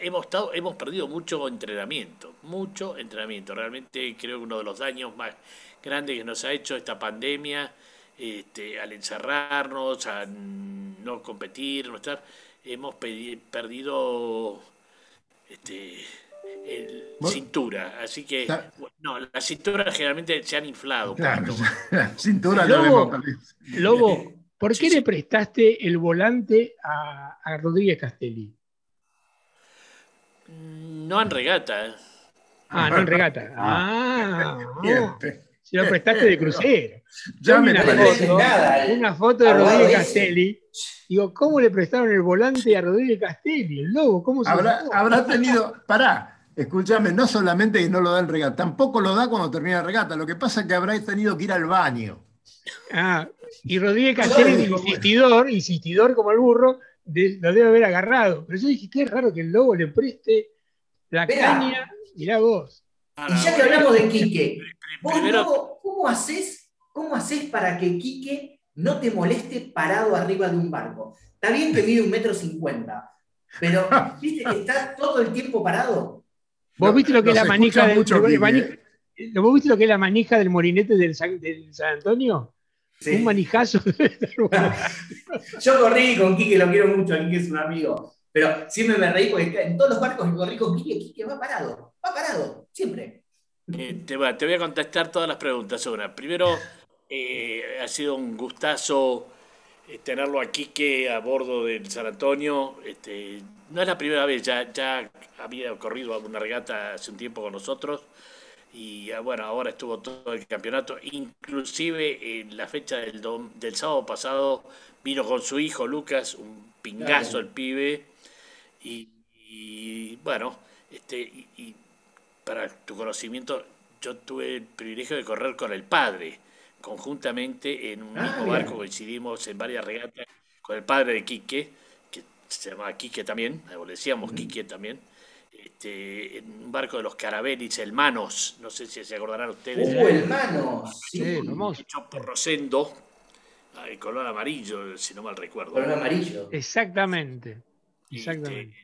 hemos, estado, hemos perdido mucho entrenamiento, mucho entrenamiento. Realmente creo que uno de los daños más grandes que nos ha hecho esta pandemia, este, al encerrarnos, a no competir, no estar, hemos perdido este, cintura. Así que, no, las cinturas generalmente se han inflado. cintura Lobo, Lobo, ¿Por qué le prestaste el volante a, Rodríguez Castelli? No en regata. ¿eh? Ah, no en regata. Ah, ah si lo prestaste de crucero. Ya me una foto, eh. una foto de Rodríguez Castelli. Digo, ¿cómo le prestaron el volante a Rodríguez Castelli? El lobo, ¿cómo se habrá, habrá tenido. Pará, escúchame, no solamente que no lo da en regata, tampoco lo da cuando termina la regata. Lo que pasa es que habrá tenido que ir al baño. Ah, y Rodríguez Castelli, insistidor, insistidor como el burro, lo debe haber agarrado. Pero yo dije, qué raro que el lobo le preste la caña. Mirá vos. Y ya que hablamos de Quique, vos, lobo, ¿cómo haces, ¿cómo haces para que Quique no te moleste parado arriba de un barco? Está bien que mide un metro cincuenta, pero ¿viste que está todo el tiempo parado? ¿Vos viste lo que es la manija del, ¿Vos viste lo que es la manija del morinete del del San Antonio? Un manijazo. Yo corrí con Quique, lo quiero mucho, Quique es un amigo. Pero siempre me reí porque en todos los barcos que corrí con Quique, Quique va parado, va parado, siempre. Eh, te, voy a contestar todas las preguntas, una. Primero, eh, ha sido un gustazo eh, tenerlo aquí que a bordo del San Antonio. Este, no es la primera vez, ya, ya había corrido alguna regata hace un tiempo con nosotros y ah, bueno, ahora estuvo todo el campeonato, inclusive en la fecha del, del sábado pasado vino con su hijo Lucas, un pingazo el pibe, y, bueno, este, y, para tu conocimiento, yo tuve el privilegio de correr con el padre, conjuntamente en un ah, mismo barco, coincidimos en varias regatas con el padre de Quique, que se llama Quique también, le decíamos Quique también, este, en un barco de los carabelis, el Manos, no sé si se acordarán ustedes. ¡Uh, el Manos! Sí, Hecho por Rosendo, el color amarillo, si no mal recuerdo. Color amarillo. Exactamente. Este, Exactamente.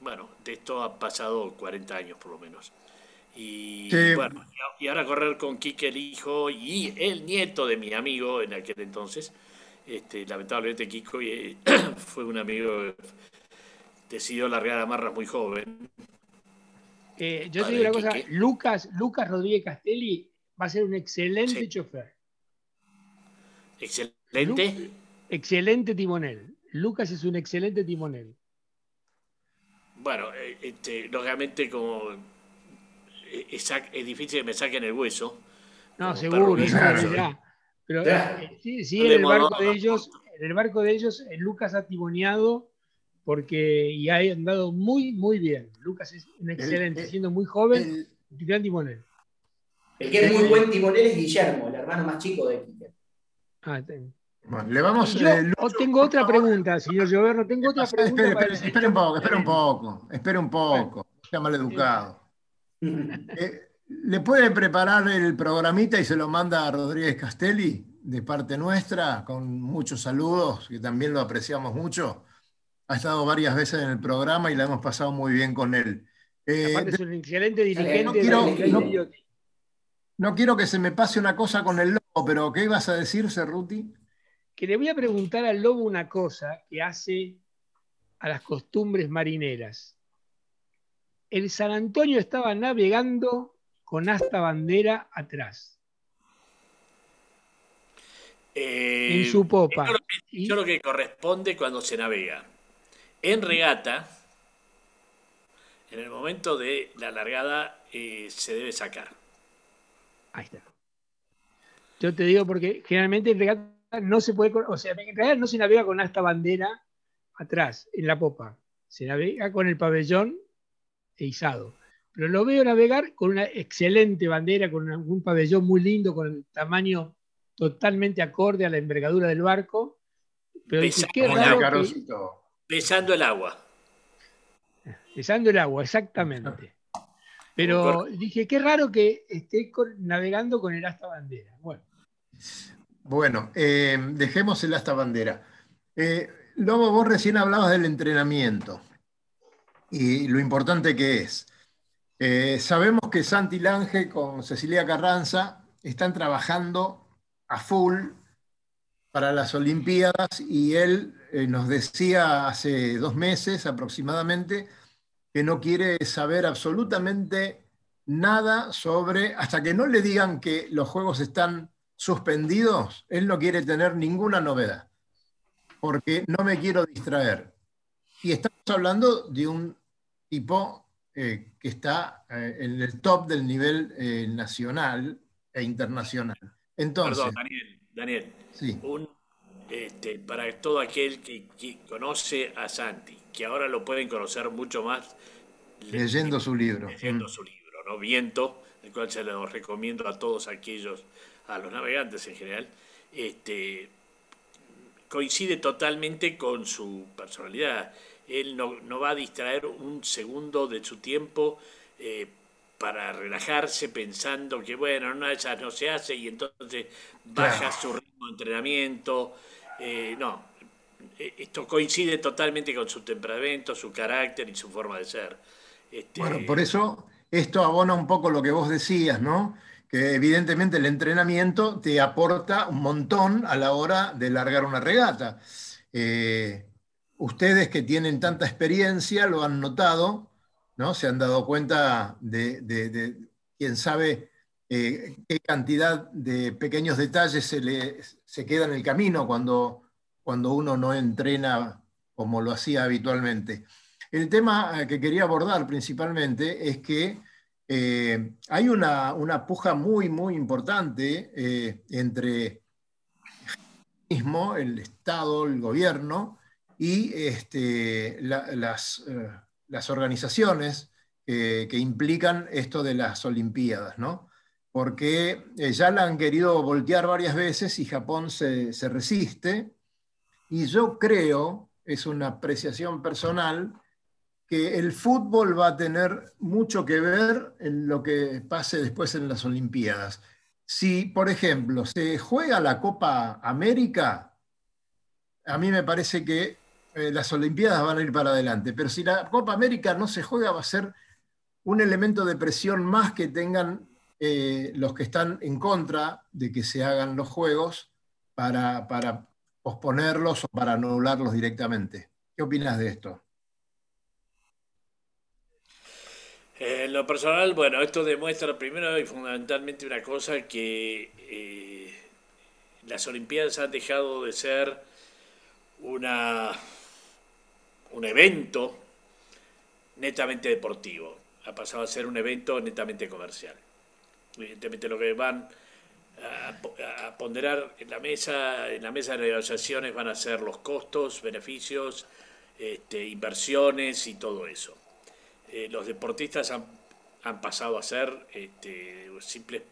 bueno, de esto ha pasado 40 años por lo menos. Y bueno, y ahora correr con Quique el hijo y el nieto de mi amigo en aquel entonces. Este, lamentablemente Kiko eh, fue un amigo decidió largar a Marras muy joven. Eh, yo te digo una cosa, Lucas, Lucas Rodríguez Castelli va a ser un excelente chofer. ¿Excelente? excelente timonel. Lucas es un excelente timonel. Bueno, eh, este, lógicamente como eh, es, difícil que me saquen el hueso. No, seguro, Pero eh, sí, sí, en el barco de ellos, en el barco de ellos, Lucas ha timoneado porque y ha andado muy, muy bien. Lucas es un excelente, siendo muy joven, un gran timonel. El que es muy buen timonel es Guillermo, el hermano más chico de Quique. Ah, bueno, le vamos Yo tengo otra pregunta, señor Lloverno, tengo otra pregunta. Espera, espera, un poco, espera un poco, espera un poco, sea mal educado. Eh, ¿Le puede preparar el programita y se lo manda a Rodríguez Castelli de parte nuestra, con muchos saludos, que también lo apreciamos mucho? Ha estado varias veces en el programa y la hemos pasado muy bien con él. Eh, es un excelente dirigente. No quiero, no quiero que se me pase una cosa con el lobo, pero ¿qué ibas a decir, Cerruti? Que le voy a preguntar al lobo una cosa que hace a las costumbres marineras. El San Antonio estaba navegando con asta bandera atrás. en su popa. Yo lo, que, corresponde cuando se navega. En regata, en el momento de la largada, eh, se debe sacar. Ahí está. Yo te digo porque generalmente en regata no se puede, o sea, en realidad no se navega con esta bandera atrás, en la popa. Se navega con el pabellón e izado. Pero lo veo navegar con una excelente bandera, con un pabellón muy lindo, con el tamaño totalmente acorde a la envergadura del barco. Pero Pesando el agua. Pesando el agua, exactamente. Pero dije, qué raro que esté navegando con el asta bandera. Bueno, bueno eh, dejemos el asta bandera. Eh, Lobo, vos recién hablabas del entrenamiento y lo importante que es. Eh, sabemos que Santi Lange con Cecilia Carranza están trabajando a full para las Olimpiadas y él nos decía hace dos meses aproximadamente que no quiere saber absolutamente nada sobre, hasta que no le digan que los juegos están suspendidos, él no quiere tener ninguna novedad, porque no me quiero distraer. Y estamos hablando de un tipo eh, que está eh, en el top del nivel eh, nacional e internacional. Entonces, Perdón, Daniel, Daniel este, para todo aquel que conoce a Santi, que ahora lo pueden conocer mucho más leyendo su libro. Leyendo mm. su libro, ¿no? Viento, el cual se lo recomiendo a todos aquellos, a los navegantes en general. Este, coincide totalmente con su personalidad. Él no, va a distraer un segundo de su tiempo eh, para relajarse pensando que, bueno, una de esas no se hace y entonces baja su ritmo de entrenamiento. Eh, no, eh, esto coincide totalmente con su temperamento, su carácter y su forma de ser. Este, bueno, por eso esto abona un poco lo que vos decías, ¿no? Que evidentemente el entrenamiento te aporta un montón a la hora de largar una regata. Eh, ustedes que tienen tanta experiencia lo han notado, ¿no? Se han dado cuenta de, quién sabe eh, qué cantidad de pequeños detalles se, le, se queda en el camino cuando cuando uno no entrena como lo hacía habitualmente. El tema que quería abordar principalmente es que eh, hay una, puja muy, muy importante eh, entre el Estado, el gobierno y este, las, las, organizaciones que implican esto de las Olimpiadas, ¿no? Porque ya la han querido voltear varias veces y Japón se, se resiste y yo creo, es una apreciación personal, que el fútbol va a tener mucho que ver en lo que pase después en las Olimpiadas. Si, por ejemplo, se juega la Copa América, a mí me parece que eh, las Olimpiadas van a ir para adelante, pero si la Copa América no se juega, va a ser un elemento de presión más que tengan eh, los que están en contra de que se hagan los Juegos para, posponerlos o para anularlos directamente. ¿Qué opinas de esto? Eh, en lo personal, bueno, esto demuestra primero y fundamentalmente una cosa que las Olimpiadas han dejado de ser una, un evento netamente deportivo, ha pasado a ser un evento netamente comercial. Evidentemente lo que van a, ponderar en la mesa, en la mesa de negociaciones van a ser los costos, beneficios, este, inversiones y todo eso. Eh, los deportistas han, pasado a ser este, simples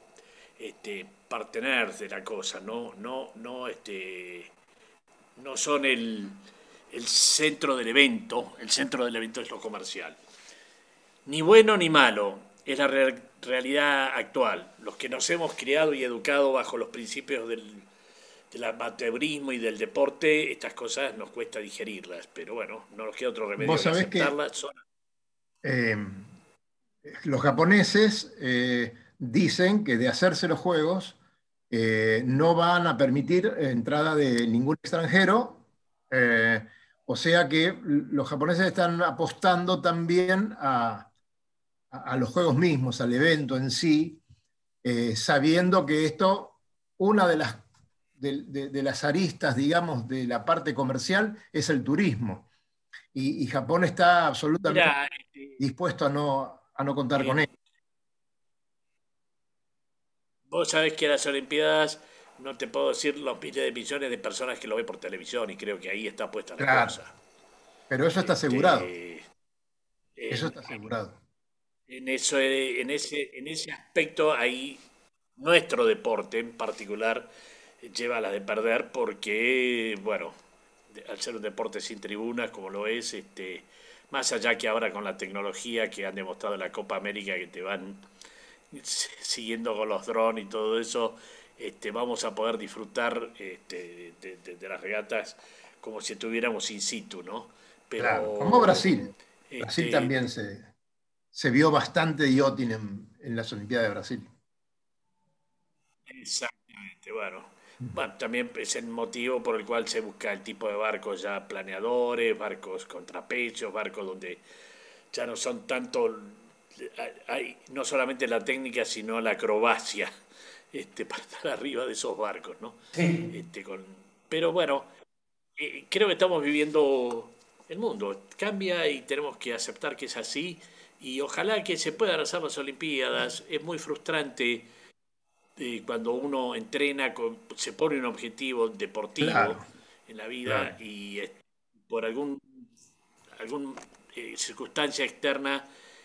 este, parteners de la cosa, no, no, no, este, no son el, el centro del evento, el centro del evento es lo comercial. Ni bueno ni malo, es la realidad actual. Los que nos hemos criado y educado bajo los principios del, del amateurismo y del deporte, estas cosas nos cuesta digerirlas, pero bueno, no nos queda otro remedio que aceptarlas. Eh, los japoneses eh, dicen que de hacerse los juegos eh, no van a permitir entrada de ningún extranjero, o sea que los japoneses están apostando también a, a los juegos mismos, al evento en sí, sabiendo que esto, una de las de, las aristas, digamos, de la parte comercial es el turismo. Y, Japón está absolutamente este, dispuesto a no, a no contar con él. Vos sabés que las Olimpiadas, no te puedo decir los miles de millones de personas que lo ven por televisión y creo que ahí está puesta la cosa. Pero eso está este, asegurado. eso está asegurado. En, eso, en, ese, en ese aspecto, ahí nuestro deporte en particular lleva a la de perder porque, bueno, al ser un deporte sin tribunas como lo es, este, más allá que ahora con la tecnología que han demostrado en la Copa América que te van siguiendo con los drones y todo eso, este, vamos a poder disfrutar este, de, las regatas como si estuviéramos in situ, ¿no? Pero, como Brasil. Brasil este, también se, se vio bastante yachting en, en las Olimpiadas de Brasil. Exactamente, bueno. Bueno, también es el motivo por el cual se busca el tipo de barcos ya planeadores, barcos contrapechos, barcos donde ya no son tanto, hay no solamente la técnica, sino la acrobacia este, para estar arriba de esos barcos, ¿no? Este, con, pero bueno, eh, creo que estamos viviendo el mundo, cambia y tenemos que aceptar que es así. Y ojalá que se puedan hacer las Olimpiadas, es muy frustrante cuando uno entrena, se pone un objetivo deportivo en la vida y por algún, algún eh, circunstancia externa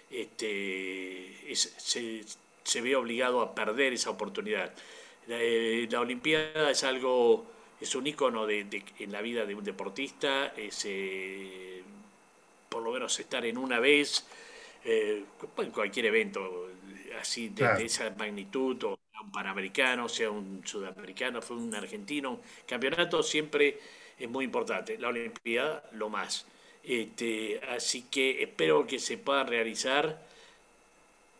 este, se, ve obligado a perder esa oportunidad. La, eh, Olimpiada es algo, es un icono de, en la vida de un deportista, es eh, por lo menos estar en una vez, en cualquier evento así de, esa magnitud o un panamericano, sea un sudamericano, fue un argentino. Campeonato siempre es muy importante, la Olimpiada lo más. Este, así que espero que se pueda realizar,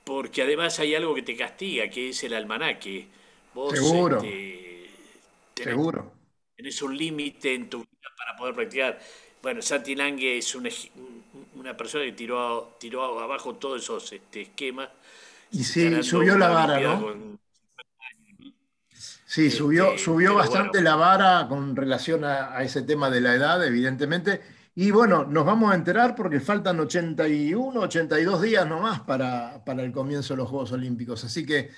porque además hay algo que te castiga, que es el almanaque. Vos, Seguro. Este, tenés, Seguro. Tenés un límite en tu vida para poder practicar. Bueno, Santi Lange es una persona que tiró, tiró abajo todos esos este, esquemas. Y sí, subió la vara, ¿no? Sí, subió, este, subió bastante la vara con relación a, ese tema de la edad, evidentemente. Y bueno, nos vamos a enterar porque faltan 81, 82 días nomás para, para el comienzo de los Juegos Olímpicos. Así que,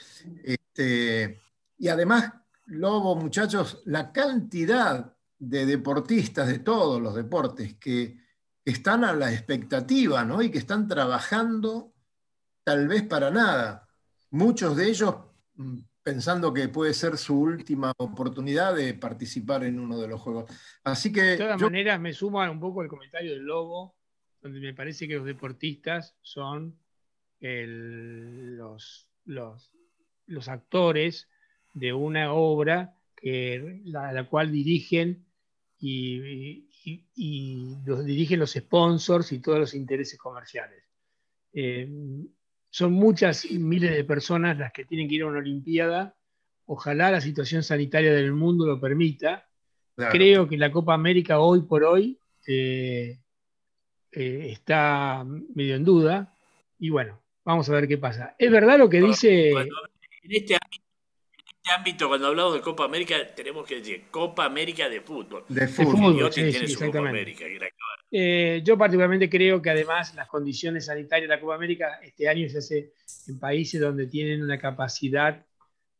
este, y además, Lobo, muchachos, la cantidad de deportistas de todos los deportes que están a la expectativa ¿no? y que están trabajando tal vez para nada. Muchos de ellos mm, pensando que puede ser su última oportunidad de participar en uno de los juegos. Así que. De todas maneras, me sumo un poco al comentario del Lobo, donde me parece que los deportistas son los, los, actores de una obra que, la, cual dirigen y, los dirigen los sponsors y todos los intereses comerciales. Eh, son muchas miles de personas las que tienen que ir a una Olimpiada. Ojalá la situación sanitaria del mundo lo permita. Creo que la Copa América hoy por hoy eh, eh, está medio en duda. Y bueno, vamos a ver qué pasa. Es verdad lo que dice... Este en este, ámbito, cuando hablamos de Copa América, tenemos que decir Copa América de fútbol. De fútbol. sí, América, eh, yo particularmente creo que además las condiciones sanitarias de la Copa América este año se hace en países donde tienen una capacidad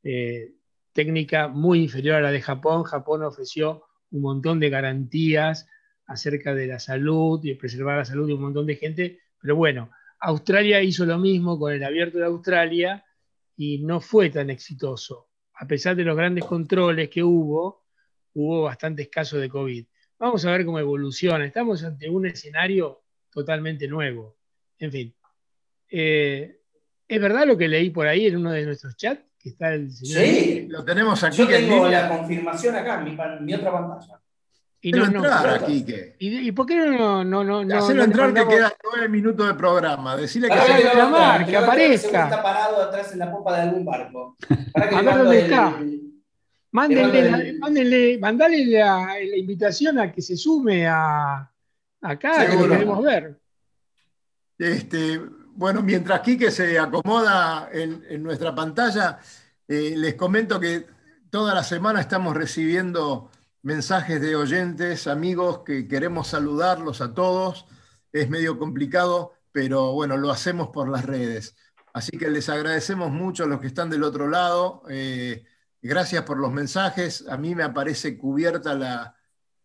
eh, técnica muy inferior a la de Japón. Japón ofreció un montón de garantías acerca de la salud y preservar la salud de un montón de gente, pero bueno, Australia hizo lo mismo con el abierto de Australia y no fue tan exitoso. A pesar de los grandes controles que hubo, hubo bastantes casos de COVID. Vamos a ver cómo evoluciona. Estamos ante un escenario totalmente nuevo. En fin. Eh, ¿Es verdad lo que leí por ahí en uno de nuestros chats? Que está el Sí, lo tenemos aquí. Yo tengo la confirmación acá en mi, otra pantalla. Y no, entrar, ¿Y, por qué no? no, no, no Hacelo entrar que quedan nueve minutos de programa. Decirle que, se que, que aparezca. Está parado atrás en la popa de algún barco. Para que a ver dónde está. Mándenle, mándenle, mandale la, la, invitación a que se sume a acá, que lo queremos ver. Este, bueno, mientras Quique se acomoda en, nuestra pantalla, eh, les comento que toda la semana estamos recibiendo mensajes de oyentes, amigos, que queremos saludarlos a todos. Es medio complicado, pero bueno, lo hacemos por las redes. Así que les agradecemos mucho a los que están del otro lado. Eh, gracias por los mensajes. A mí me aparece cubierta la,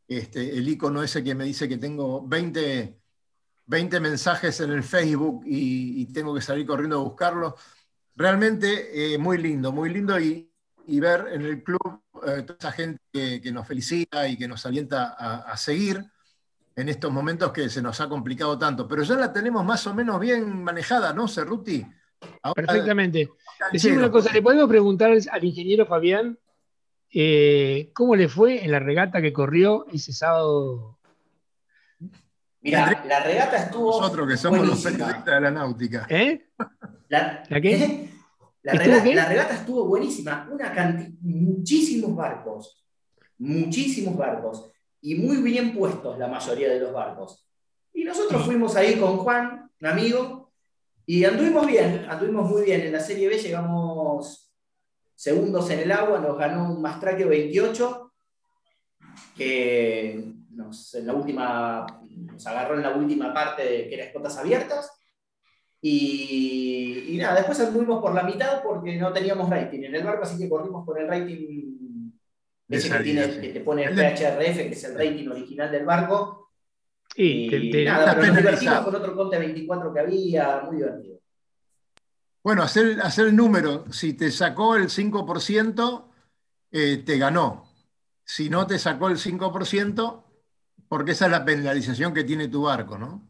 este, el icono ese que me dice que tengo 20, 20 mensajes en el Facebook y, tengo que salir corriendo a buscarlo. Realmente eh, muy lindo, muy lindo y, ver en el club eh, toda esa gente que, nos felicita y que nos alienta a, seguir en estos momentos que se nos ha complicado tanto. Pero ya la tenemos más o menos bien manejada, ¿no, Cerruti? Perfectamente. Decime una cosa, ¿le podemos preguntar al ingeniero Fabián eh, cómo le fue en la regata que corrió ese sábado? Mira, la regata estuvo. Nosotros que somos los periodistas de la náutica. ¿Eh? ¿La, qué? La, regata, estuvo buenísima. Una cantidad, muchísimos barcos. Muchísimos barcos. Y muy bien puestos la mayoría de los barcos. Y nosotros fuimos ahí con Juan, un amigo, y anduvimos bien, anduvimos muy bien. En la Serie B llegamos segundos en el agua, nos ganó un Mastraque 28, que nos, en la última, nos agarró en la última parte de que era escotas abiertas. Y, nada, después anduvimos por la mitad porque no teníamos rating en el barco, así que corrimos con el rating ese que, tiene, que te pone el PHRF, que es el rating original del barco. Y nada, pero nos divertimos con otro Conte 24 que había, muy divertido. Bueno, hacer, hacer el número, si te sacó el 5%, eh, te ganó. Si no te sacó el 5%, porque esa es la penalización que tiene tu barco, ¿no?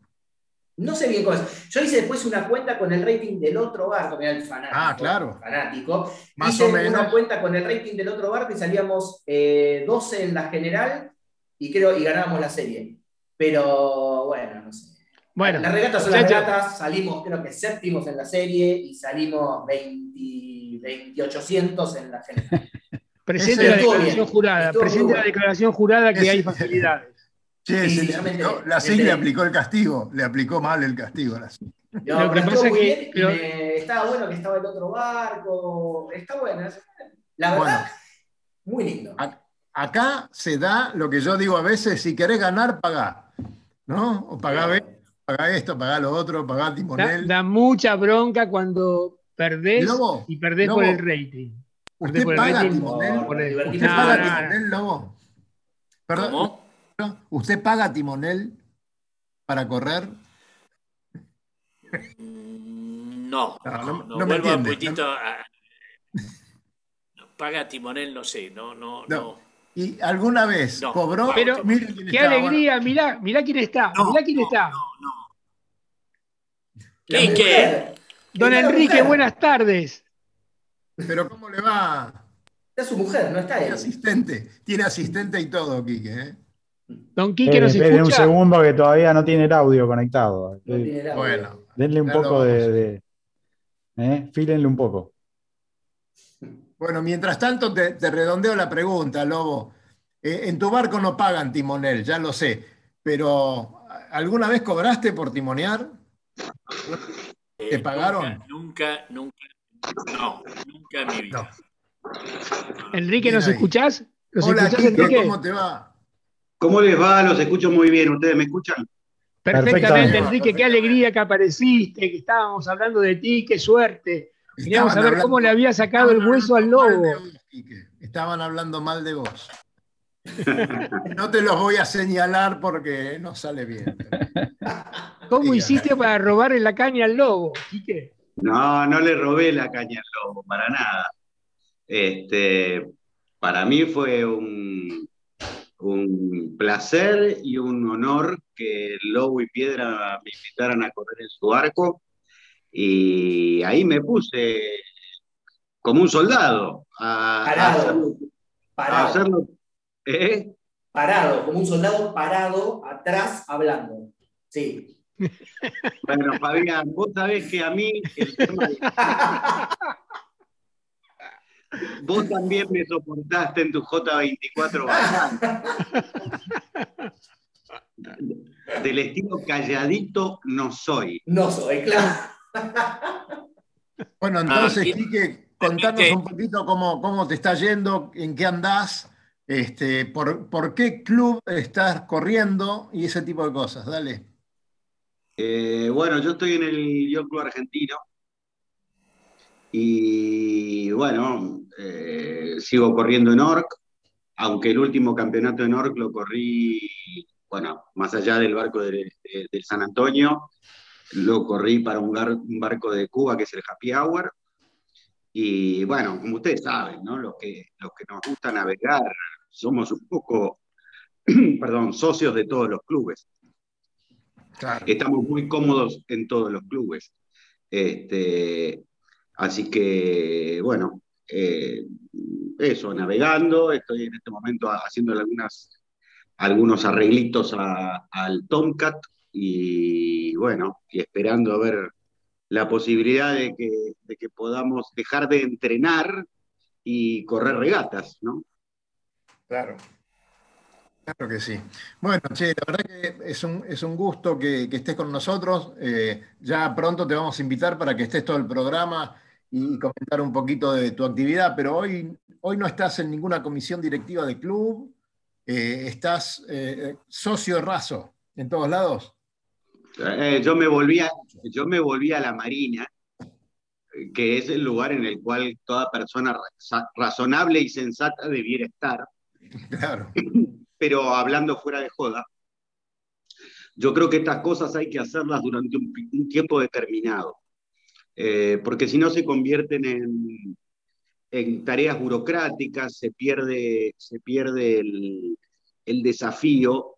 No sé bien cómo es. Yo hice después una cuenta con el rating del otro barco, mira el fanático. Ah, claro. Fanático. Más hice o menos. una cuenta con el rating del otro barco y salíamos 12 eh, en la general y creo y ganábamos la serie. Pero bueno, no sé. Bueno, las regatas son las regatas, salimos creo que séptimos en la serie y salimos 20, 2800 en la general. presente la declaración jurada, presente la declaración jurada que hay facilidades. Sí, la SIG le aplicó el castigo, le aplicó mal el castigo a la SIG. Lo que pasa que estaba bueno que estaba el otro barco, está bueno. La verdad, muy lindo. acá se da lo que yo digo a veces, si querés ganar, pagá. ¿No? O pagá, esto, pagá lo otro, pagá timonel. Da, mucha bronca cuando perdés y perdés por el rating. ¿Usted paga timonel? ¿Usted paga timonel, Lobo? Perdón. ¿Cómo? ¿Usted paga timonel para correr? No, no, no, vuelvo un poquitito a, Paga timonel, no sé, no, no, no. ¿Y alguna vez cobró? Pero, qué alegría, mirá, mirá quién está, mirá quién está. No, no. ¿Qué, qué? Don Enrique, buenas tardes. Pero ¿cómo le va? Es su mujer, no está ahí. Tiene asistente, tiene asistente y todo, Quique, ¿eh? Don Quique nos escucha. un segundo que todavía no tiene el audio conectado. Bueno. Denle un poco de. ¿eh? Fílenle un poco. Bueno, mientras tanto te, redondeo la pregunta, Lobo. Eh, en tu barco no pagan timonel, ya lo sé, pero ¿alguna vez cobraste por timonear? ¿Te eh, pagaron? Nunca, nunca, no, nunca en mi vida. Enrique, ¿nos escuchás? Hola, Enrique? ¿cómo te va? ¿Cómo les va? Los escucho muy bien. ¿Ustedes me escuchan? Perfectamente, Enrique. Qué alegría que apareciste, que estábamos hablando de ti, qué suerte. Queríamos saber cómo le había sacado el hueso al lobo. Estaban hablando mal de vos. No te los voy a señalar porque no sale bien. ¿Cómo hiciste para robarle la caña al lobo, Quique? No, no le robé la caña al lobo, para nada. Este, para mí fue un, un placer y un honor que Lobo y Piedra me invitaran a correr en su arco. Y ahí me puse como un soldado a, parado, parado. ¿eh? Parado, como un soldado parado atrás hablando. Sí. Bueno, Fabián, vos sabés que a mí el tema Vos también me soportaste en tu J24 Del estilo calladito no soy. No soy, claro. Bueno, entonces, ah, contanos un poquito cómo, cómo te está yendo, en qué andás, este, por, por qué club estás corriendo y ese tipo de cosas. Dale. Eh, bueno, yo estoy en el Yo Club Argentino, y bueno, eh, sigo corriendo en ORC, aunque el último campeonato en ORC lo corrí, bueno, más allá del barco del San Antonio, lo corrí para un, barco de Cuba que es el Happy Hour. Y bueno, como ustedes saben, ¿no? Los que, los que nos gusta navegar, somos un poco, perdón, socios de todos los clubes. Estamos muy cómodos en todos los clubes. Este, Así que, bueno, eh, eso, navegando, estoy en este momento haciendo algunas, algunos arreglitos al Tomcat y, bueno, y esperando a ver la posibilidad de que, de que podamos dejar de entrenar y correr regatas, ¿no? Claro. Claro que sí. Bueno, che, la verdad que es un, es un gusto que, estés con nosotros. Eh, ya pronto te vamos a invitar para que estés todo el programa y comentar un poquito de tu actividad, pero hoy, hoy no estás en ninguna comisión directiva de club, eh, estás eh, socio raso en todos lados. Eh, yo, me volví a, yo me volví a la Marina, que es el lugar en el cual toda persona razonable y sensata debiera estar. Claro. Pero hablando fuera de joda, yo creo que estas cosas hay que hacerlas durante un tiempo determinado. Eh, porque si no se convierten en, tareas burocráticas, se pierde, se pierde el, desafío.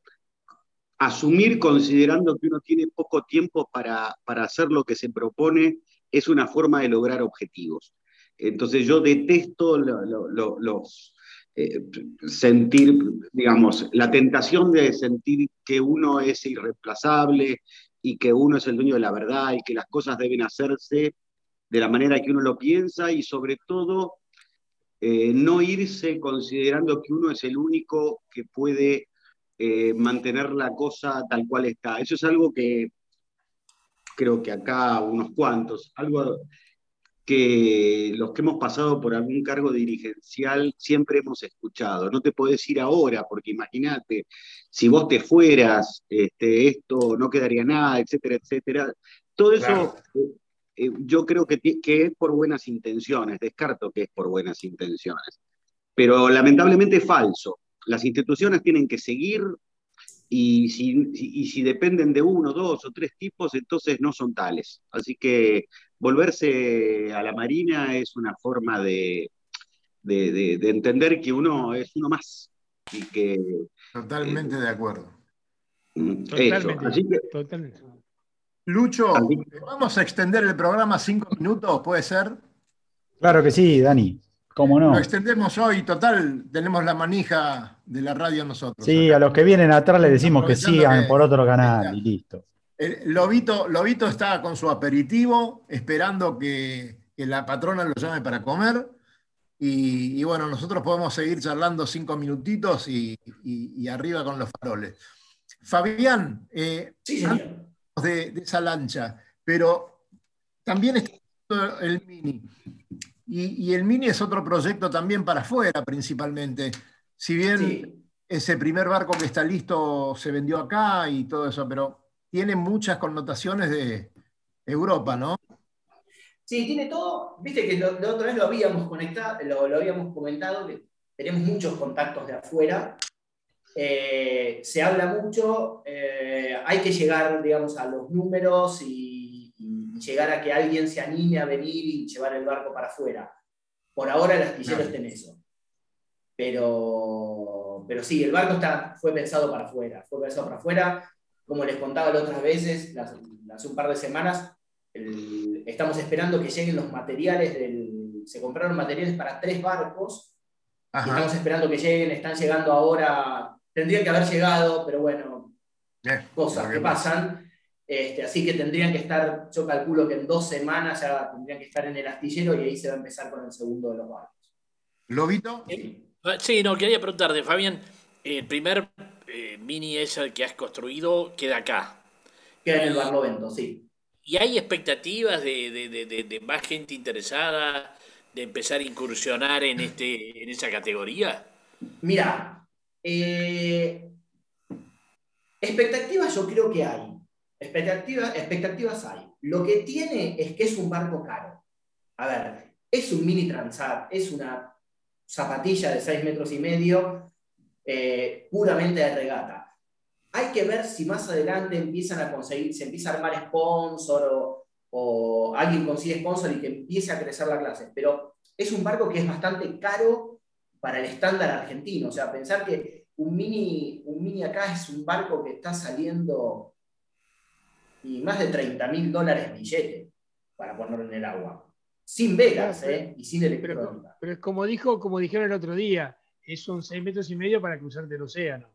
Asumir considerando que uno tiene poco tiempo para, hacer lo que se propone es una forma de lograr objetivos. Entonces yo detesto los, eh, sentir, digamos, la tentación de sentir que uno es irreemplazable, y que uno es el dueño de la verdad y que las cosas deben hacerse de la manera que uno lo piensa y sobre todo eh, no irse considerando que uno es el único que puede eh, mantener la cosa tal cual está. Eso es algo que creo que acá unos cuantos, algo que los que hemos pasado por algún cargo dirigencial siempre hemos escuchado. No te podés ir ahora, porque imagínate, si vos te fueras, este, esto no quedaría nada, etcétera, etcétera. Todo eso eh, eh, yo creo que, que es por buenas intenciones, descarto que es por buenas intenciones. Pero lamentablemente es falso. Las instituciones tienen que seguir y si, y si dependen de uno, dos o tres tipos, entonces no son tales. Así que volverse a la Marina es una forma de, de, entender que uno es uno más. Y que, Totalmente de acuerdo. Mm, totalmente, Así que, totalmente. Lucho, ¿vamos a extender el programa cinco minutos? ¿Puede ser? Claro que sí, Dani. ¿Cómo no? Lo extendemos hoy, total, tenemos la manija de la radio nosotros. Sí, a los que vienen atrás les decimos que sigan por otro canal y listo. Lobito, Lobito está con su aperitivo, esperando que, la patrona lo llame para comer. Y, bueno, nosotros podemos seguir charlando cinco minutitos y, arriba con los faroles. Fabián, eh, de, esa lancha, pero también está el Mini. Y, el Mini es otro proyecto también para afuera, principalmente. Si bien ese primer barco que está listo se vendió acá y todo eso, pero tiene muchas connotaciones de Europa, ¿no? Sí, tiene todo. Viste que la otra vez lo habíamos conectado, lo, habíamos comentado, que tenemos muchos contactos de afuera. Eh, se habla mucho, eh, hay que llegar, digamos, a los números y, llegar a que alguien se anime a venir y llevar el barco para afuera. Por ahora el astillero está en eso. Pero, pero sí, el barco está, fue pensado para afuera. Fue pensado para afuera. Como les contaba las otras veces, hace un par de semanas, estamos esperando que lleguen los materiales del. Se compraron materiales para tres barcos. estamos esperando que lleguen, están llegando ahora. Tendrían que haber llegado, pero bueno, cosas que pasan. Este, así que tendrían que estar, yo calculo que en dos semanas ya tendrían que estar en el astillero y ahí se va a empezar con el segundo de los barcos. ¿Lobito? Sí, no, quería preguntarte, Fabián, el primer eh, mini ese que has construido queda acá. Queda en el Barlovento, sí. ¿Y hay expectativas de, más gente interesada de empezar a incursionar en, este, en esa categoría? Mira, eh, expectativas yo creo que hay. Expectativas, expectativas hay. Lo que tiene es que es un barco caro. A ver, es un mini transat, es una zapatilla de 6 metros y medio, eh, puramente de regata. Hay que ver si más adelante empiezan a conseguir, se empieza a armar sponsor o, alguien consigue sponsor y que empiece a crecer la clase. Pero es un barco que es bastante caro para el estándar argentino. O sea, pensar que un mini, un mini acá es un barco que está saliendo y más de 30 mil dólares billete para ponerlo en el agua. Sin velas, ¿eh? Y sin electrónica. Pero, es como dijo, como dijeron el otro día, es un 6 metros y medio para cruzarte el océano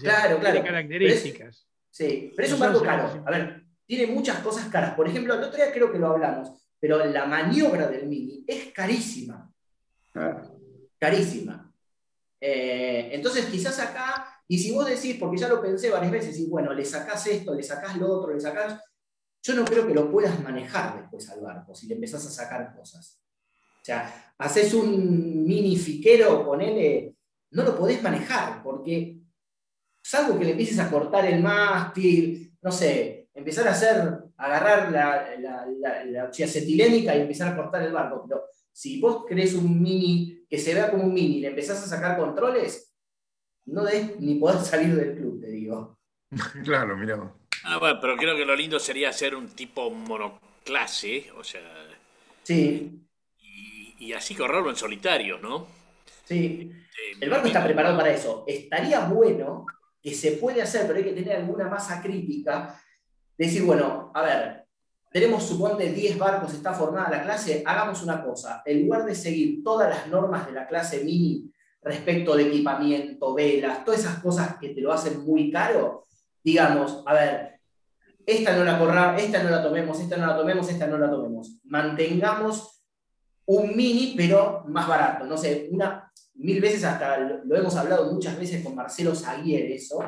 claro, claro. características. sí, pero es un barco caro. A ver, tiene muchas cosas caras. Por ejemplo, el otro día creo que lo hablamos, pero la maniobra del Mini es carísima. Carísima. Eh, entonces, quizás acá, y si vos decís, porque ya lo pensé varias veces, y bueno, le sacás esto, le sacás lo otro, le sacás. Yo no creo que lo puedas manejar después al barco si le empezás a sacar cosas. O sea, haces un mini fiquero, ponele, no lo podés manejar, porque salvo que le empieces a cortar el mástil, no sé, empezar a hacer, agarrar la, la, la, y empezar a cortar el barco. Pero si vos crees un mini que se vea como un mini le empezás a sacar controles, no des ni poder salir del club, te digo. claro, mira. Ah, bueno, pero creo que lo lindo sería hacer un tipo monoclase, o sea. Sí. Y, así correrlo en solitario, ¿no? Sí. Eh, el barco está preparado para eso. Estaría bueno que se puede hacer, pero hay que tener alguna masa crítica, decir, bueno, a ver, tenemos, suponte, 10 barcos, está formada la clase, hagamos una cosa, en lugar de seguir todas las normas de la clase mini respecto de equipamiento, velas, todas esas cosas que te lo hacen muy caro, digamos, a ver, esta no la corra, esta no la tomemos, esta no la tomemos, esta no la tomemos. Mantengamos un mini, pero más barato. No sé, una, mil veces hasta lo, hemos hablado muchas veces con Marcelo Zaguier eso,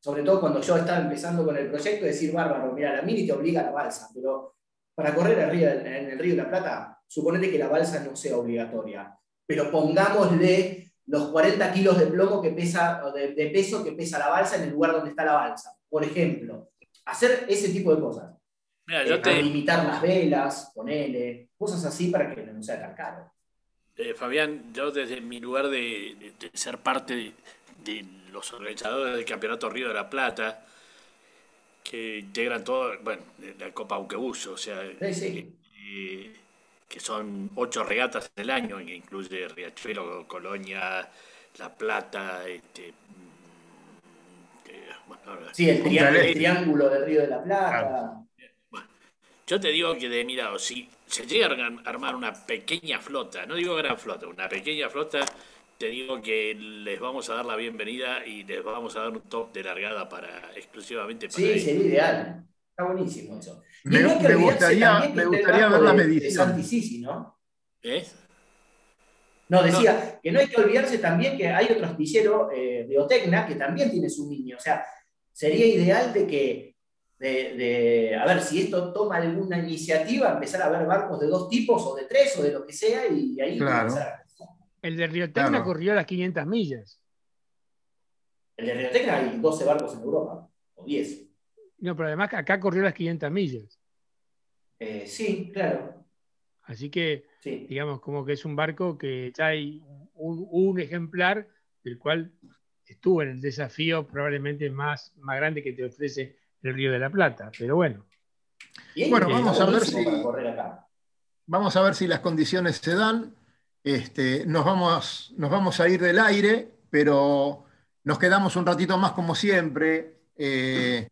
sobre todo cuando yo estaba empezando con el proyecto, decir, bárbaro, mira, la mini te obliga a la balsa, pero para correr en el Río de la Plata, suponete que la balsa no sea obligatoria, pero pongámosle los 40 kilos de plomo que pesa, de, de peso que pesa la balsa en el lugar donde está la balsa, por ejemplo. Hacer ese tipo de cosas. Mira, yo eh, Limitar las velas, ponele, cosas así para que no sea tan caro. Eh, Fabián, yo desde mi lugar de, ser parte de, los organizadores del Campeonato Río de la Plata, que integran todo, bueno, la Copa Auquebus, o sea, eh, que son ocho regatas en el año, que incluye Riachuelo, Colonia, La Plata, este, mm, sí, el, triángulo, del Río de la Plata. Yo te digo que de mi lado, si se llega a armar una pequeña flota, no digo gran flota, una pequeña flota, te digo que les vamos a dar la bienvenida y les vamos a dar un top de largada para exclusivamente para Sí, sería ideal. Está buenísimo eso. me, gustaría, me gustaría ver la medición. De Sisi, ¿no? ¿Eh? No, decía que no hay que olvidarse también que hay otro astillero eh, de Otecna que también tiene su niño. O sea, sería ideal de que de, a ver si esto toma alguna iniciativa, empezar a ver barcos de dos tipos o de tres o de lo que sea y ahí claro. El de Río Tecna corrió las 500 millas. El de Río Tecna hay 12 barcos en Europa, o 10. No, pero además acá corrió las 500 millas. Eh, sí, claro. Así que, digamos, como que es un barco que ya hay un, ejemplar del cual estuvo en el desafío probablemente más, más grande que te ofrece el Río de la Plata. Pero bueno. Bueno, vamos a ver si. Vamos a ver si las condiciones se dan. Este, nos, vamos, nos vamos a ir del aire, pero nos quedamos un ratito más como siempre, eh,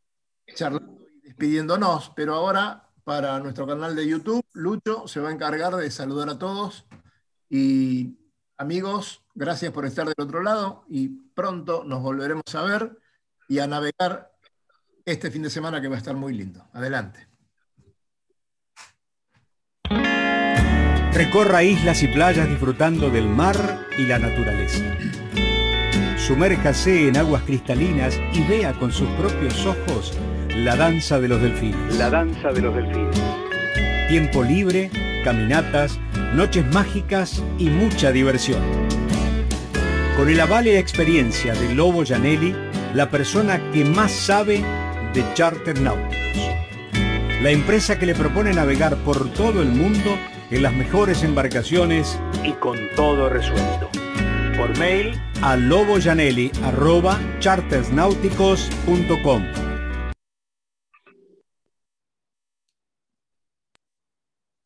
charlando y despidiéndonos, pero ahora para nuestro canal de YouTube, Lucho se va a encargar de saludar a todos y amigos, gracias por estar del otro lado y pronto nos volveremos a ver y a navegar este fin de semana que va a estar muy lindo. Adelante. Recorra islas y playas disfrutando del mar y la naturaleza. Sumérjase en aguas cristalinas y vea con sus propios ojos la danza de los delfines. La danza de los delfines. Tiempo libre, caminatas, noches mágicas y mucha diversión. Con el aval y la experiencia de Lobo Janelli, la persona que más sabe de charter náuticos. La empresa que le propone navegar por todo el mundo en las mejores embarcaciones y con todo resuelto. Por mail a loboyanelli.chartersnáuticos.com